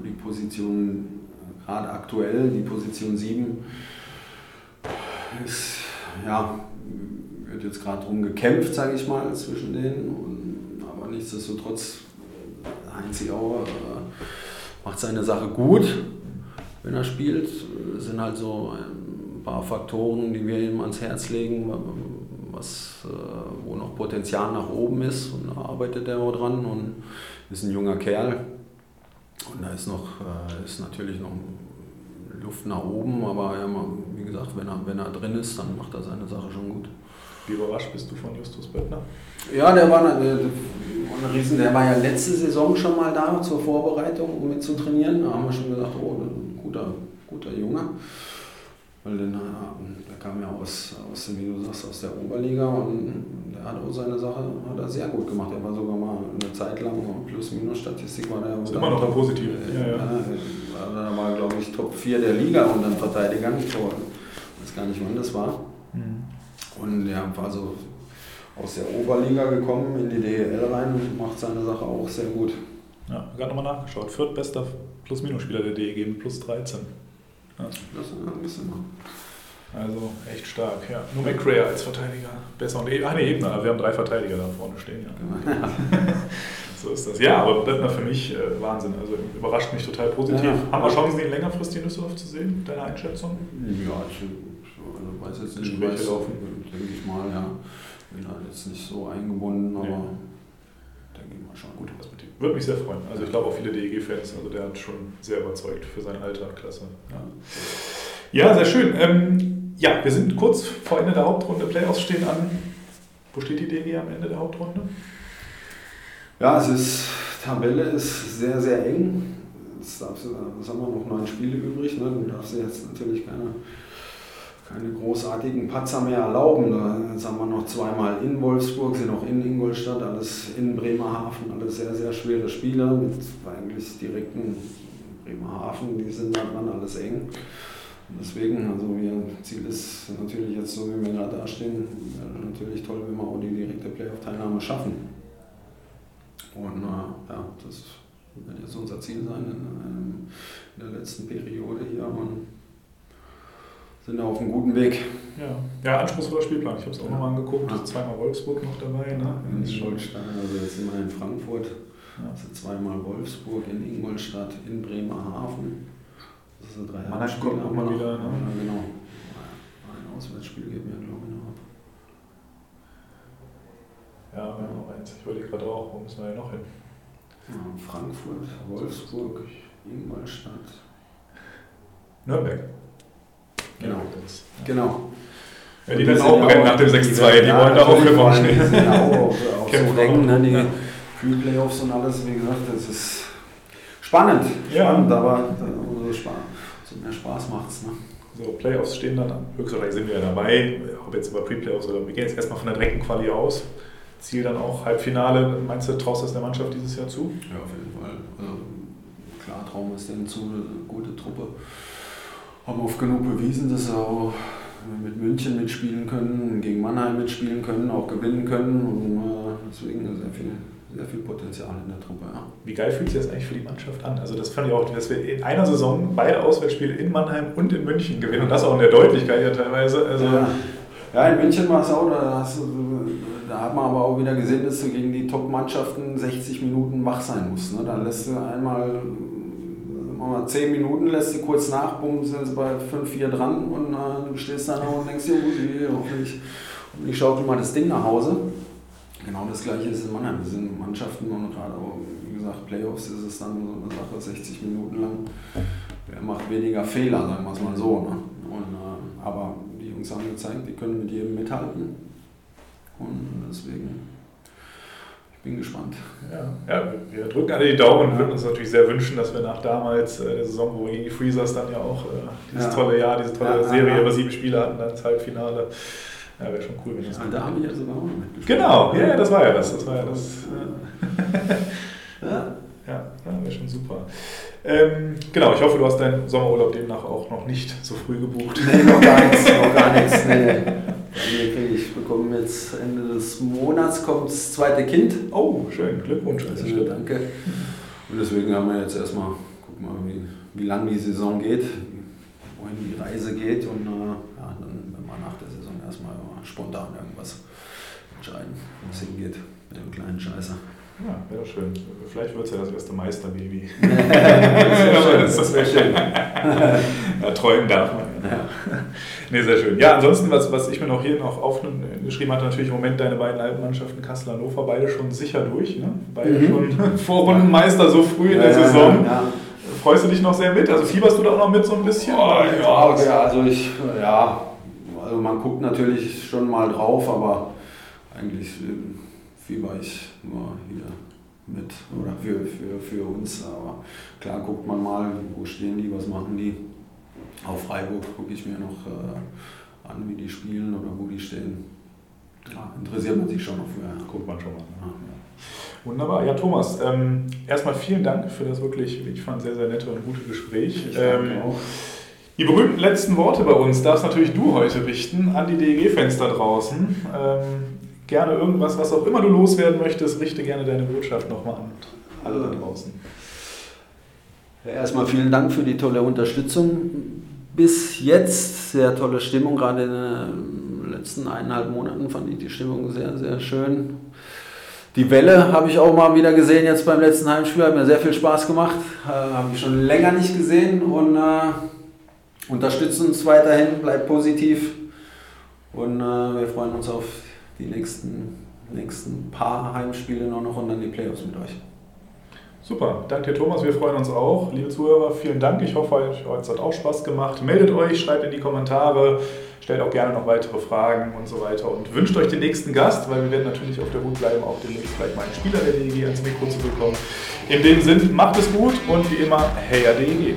Speaker 2: die Positionen, gerade aktuell, die Position sieben ist, ja, wird jetzt gerade drum gekämpft, sage ich mal, zwischen denen. Und, aber nichtsdestotrotz, Heinz Auer äh, macht seine Sache gut, wenn er spielt. Es sind halt so ein paar Faktoren, die wir ihm ans Herz legen, was, äh, wo noch Potenzial nach oben ist. Und da arbeitet er auch dran und ist ein junger Kerl. Und da ist noch, äh, ist natürlich noch Luft nach oben, aber ja, wie gesagt, wenn er, wenn er drin ist, dann macht er seine Sache schon gut.
Speaker 1: Wie überrascht bist du von Justus Böttner?
Speaker 2: Ja, der war eine, eine Riesen, der war ja letzte Saison schon mal da zur Vorbereitung, um mit zu trainieren. Da haben wir schon gesagt, oh, ein guter, guter Junge. Weil den, der kam ja aus, aus, wie du sagst, aus der Oberliga und der hat auch seine Sache hat er sehr gut gemacht. Er war sogar mal eine Zeit lang, Plus-Minus-Statistik war der.
Speaker 1: Ist immer noch ein positiv.
Speaker 2: Ja, ja. ja. war, glaube ich, Top 4 der Liga unter den Verteidigern. Ich weiß gar nicht, wann das war. Mhm. Und er war so aus der Oberliga gekommen in die DEL rein und macht seine Sache auch sehr gut.
Speaker 1: Ja, gerade nochmal nachgeschaut. Viertbester Plus-Minus-Spieler der DEG mit plus 13. Ja.
Speaker 2: Das ist ein bisschen.
Speaker 1: Also echt stark, ja. Nur McRae als Verteidiger. Besser und Ach nee, Ebner. Wir haben drei Verteidiger da vorne stehen, ja. ja. so ist das. Ja, aber Bettner für mich äh, Wahnsinn. Also überrascht mich total positiv. Ja. Haben wir Chancen, ihn längerfristig in Düsseldorf zu sehen? Deine Einschätzung?
Speaker 2: Ja, ich, ich weiß jetzt nicht, Gespräche weiß, laufen. denke ich mal, ja. Bin da jetzt nicht so eingebunden, aber nee. Schon.
Speaker 1: Gute Perspektive. Würde mich sehr freuen. Also ich glaube auch viele DEG-Fans, also der hat schon sehr überzeugt für sein Alter, klasse. Ja. Ja, sehr schön. Ähm, ja, wir sind kurz vor Ende der Hauptrunde. Playoffs stehen an. Wo steht die DG am Ende der Hauptrunde?
Speaker 2: Ja, es ist, Tabelle ist sehr, sehr eng. Jetzt darfst du, was haben wir noch neun Spiele übrig. Ne? Du darfst dir jetzt natürlich keine, keine großartigen Patzer mehr erlauben. Jetzt haben wir noch zweimal in Wolfsburg, sind auch in Ingolstadt, alles in Bremerhaven, alles sehr, sehr schwere Spiele mit eigentlich direkten Bremerhaven, die sind dann alles eng. Deswegen, also wir Ziel ist natürlich jetzt so, wie wir gerade dastehen, natürlich toll, wenn wir auch die direkte Playoff-Teilnahme schaffen. Und äh, ja, das wird jetzt unser Ziel sein in, in der letzten Periode hier und sind auf einem guten Weg.
Speaker 1: Ja, ja anspruchsvoller Spielplan. Ich habe es auch ja. nochmal angeguckt. Ja. Zweimal Wolfsburg noch dabei. Ne?
Speaker 2: In Scholstein, also jetzt sind wir in Frankfurt. Ja. Also zweimal Wolfsburg, in Ingolstadt, in Bremerhaven so drei
Speaker 1: Mannheim kommt auch mal wieder. Ne?
Speaker 2: Ja, genau. Ein Auswärtsspiel geben wir, glaube ich, noch ab.
Speaker 1: Ja, wir haben noch eins. Ich wollte gerade auch, wo müssen wir ja noch hin?
Speaker 2: Frankfurt, Wolfsburg, Ingolstadt.
Speaker 1: Nürnberg.
Speaker 2: Genau. Genau.
Speaker 1: Ja, die dann auch brennen nach dem 6-2, die, wollen da auch immer stehen.
Speaker 2: Die sind auch, auch, auch so Rängen, ne, die ja. Pre-Playoffs und alles, wie gesagt, das ist spannend, spannend, ja. aber umso spannend mehr Spaß macht es. Ne?
Speaker 1: So, Playoffs stehen dann an. Höchstwahrscheinlich sind wir ja dabei, ob jetzt über Pre-Playoffs oder wir gehen jetzt erstmal von der Dreckenquali aus. Ziel dann auch Halbfinale. Meinst du, traust du das der Mannschaft dieses Jahr zu?
Speaker 2: Ja, auf jeden Fall. Also, klar, trauen wir es denen zu, eine gute Truppe. Haben oft genug bewiesen, dass sie auch mit München mitspielen können, gegen Mannheim mitspielen können, auch gewinnen können. Und äh, deswegen sehr viel sehr viel Potenzial in der Truppe. Ja.
Speaker 1: Wie geil fühlt sich das eigentlich für die Mannschaft an? Also das fand ich auch, dass wir in einer Saison beide Auswärtsspiele in Mannheim und in München gewinnen und das auch in der Deutlichkeit ja teilweise. Also
Speaker 2: ja. ja in München war es auch, da, hast da hat man aber auch wieder gesehen, dass du gegen die Top-Mannschaften 60 Minuten wach sein musst. Ne? Da lässt du einmal mal 10 Minuten, lässt du kurz nach, bumm, sind sie bei 5-4 dran und äh, du stehst da noch und denkst, dir, hoffentlich, hoffentlich schaukel mal das Ding nach Hause. Genau das gleiche ist in Mannheim. Wir sind Mannschaften und gerade wie gesagt, Playoffs ist es dann so eine Sache, 60 Minuten lang. Wer macht weniger Fehler, sagen wir es mal so. Ne? Und, äh, aber die Jungs haben gezeigt, die können mit jedem mithalten. Und deswegen, bin gespannt.
Speaker 1: Ja, ja wir drücken alle die Daumen und würden uns natürlich sehr wünschen, dass wir nach damals äh, der Saison, wo die Freezers dann ja auch äh, dieses ja. tolle Jahr, diese tolle ja, Serie über sieben Spiele hatten, dann ins Halbfinale ja, wäre schon cool, wenn das.
Speaker 2: Ja, da habe ich ja sogar auch mitgespielt.
Speaker 1: Genau, ja, das war ja das. Das war ja das. ja, ja, wäre schon super. Ähm, genau, ich hoffe, du hast deinen Sommerurlaub demnach auch noch nicht so früh gebucht.
Speaker 2: Nee, noch gar nichts, noch gar nichts. Nee. Ich bekomme jetzt Ende des Monats kommt das zweite Kind.
Speaker 1: Oh, schön. Glückwunsch.
Speaker 2: Also, danke. Und deswegen haben wir jetzt erstmal, guck mal, wie, wie lang die Saison geht, wohin die Reise geht und äh, ja, dann wenn wir nach der Saison erstmal spontan irgendwas entscheiden, wo es hingeht mit dem kleinen Scheißer.
Speaker 1: Ja, wäre schön. Vielleicht wird es ja das erste Meisterbaby.
Speaker 2: das, das wäre schön.
Speaker 1: ja, träumen darf man. Ja. Nee, sehr schön. Ja, ansonsten, was, was ich mir noch hier noch aufgeschrieben hatte, natürlich im Moment deine beiden alten Mannschaften, Kassel und Hannover, beide schon sicher durch. Ne? Beide mhm. schon Vorrundenmeister so früh in der ja, Saison. Ja. Freust du dich noch sehr mit? Also fieberst du da auch noch mit so ein bisschen?
Speaker 2: Oh, ja, okay, also ich, ja, also man guckt natürlich schon mal drauf, aber eigentlich ich nur hier mit oder für, für, für uns. Aber klar guckt man mal, wo stehen die, was machen die. Auf Freiburg gucke ich mir noch äh, an, wie die spielen oder wo die stehen. Ja, interessiert man sich schon noch für. Ja.
Speaker 1: Guckt man schon mal. Ja. Wunderbar. Ja, Thomas, ähm, erstmal vielen Dank für das wirklich, wie ich fand, sehr, sehr nette und gute Gespräch. Ähm, die berühmten letzten Worte bei uns darfst natürlich du heute richten an die DEG-Fans da draußen. Ähm, gerne irgendwas, was auch immer du loswerden möchtest, richte gerne deine Botschaft nochmal an alle da draußen.
Speaker 2: Erstmal vielen Dank für die tolle Unterstützung. Bis jetzt sehr tolle Stimmung, gerade in den letzten eineinhalb Monaten fand ich die Stimmung sehr, sehr schön. Die Welle habe ich auch mal wieder gesehen jetzt beim letzten Heimspiel, hat mir sehr viel Spaß gemacht, äh, habe ich schon länger nicht gesehen und äh, unterstützen uns weiterhin, bleibt positiv und äh, wir freuen uns auf die nächsten, nächsten paar Heimspiele noch, noch und dann die Playoffs mit euch.
Speaker 1: Super, danke dir Thomas, wir freuen uns auch. Liebe Zuhörer, vielen Dank. Ich hoffe, euch hat auch Spaß gemacht. Meldet euch, schreibt in die Kommentare, stellt auch gerne noch weitere Fragen und so weiter und wünscht euch den nächsten Gast, weil wir werden natürlich auf der Hut bleiben, auch demnächst vielleicht mal einen Spieler der DEG ans Mikro zu bekommen. In dem Sinn, macht es gut und wie immer, hey DEG!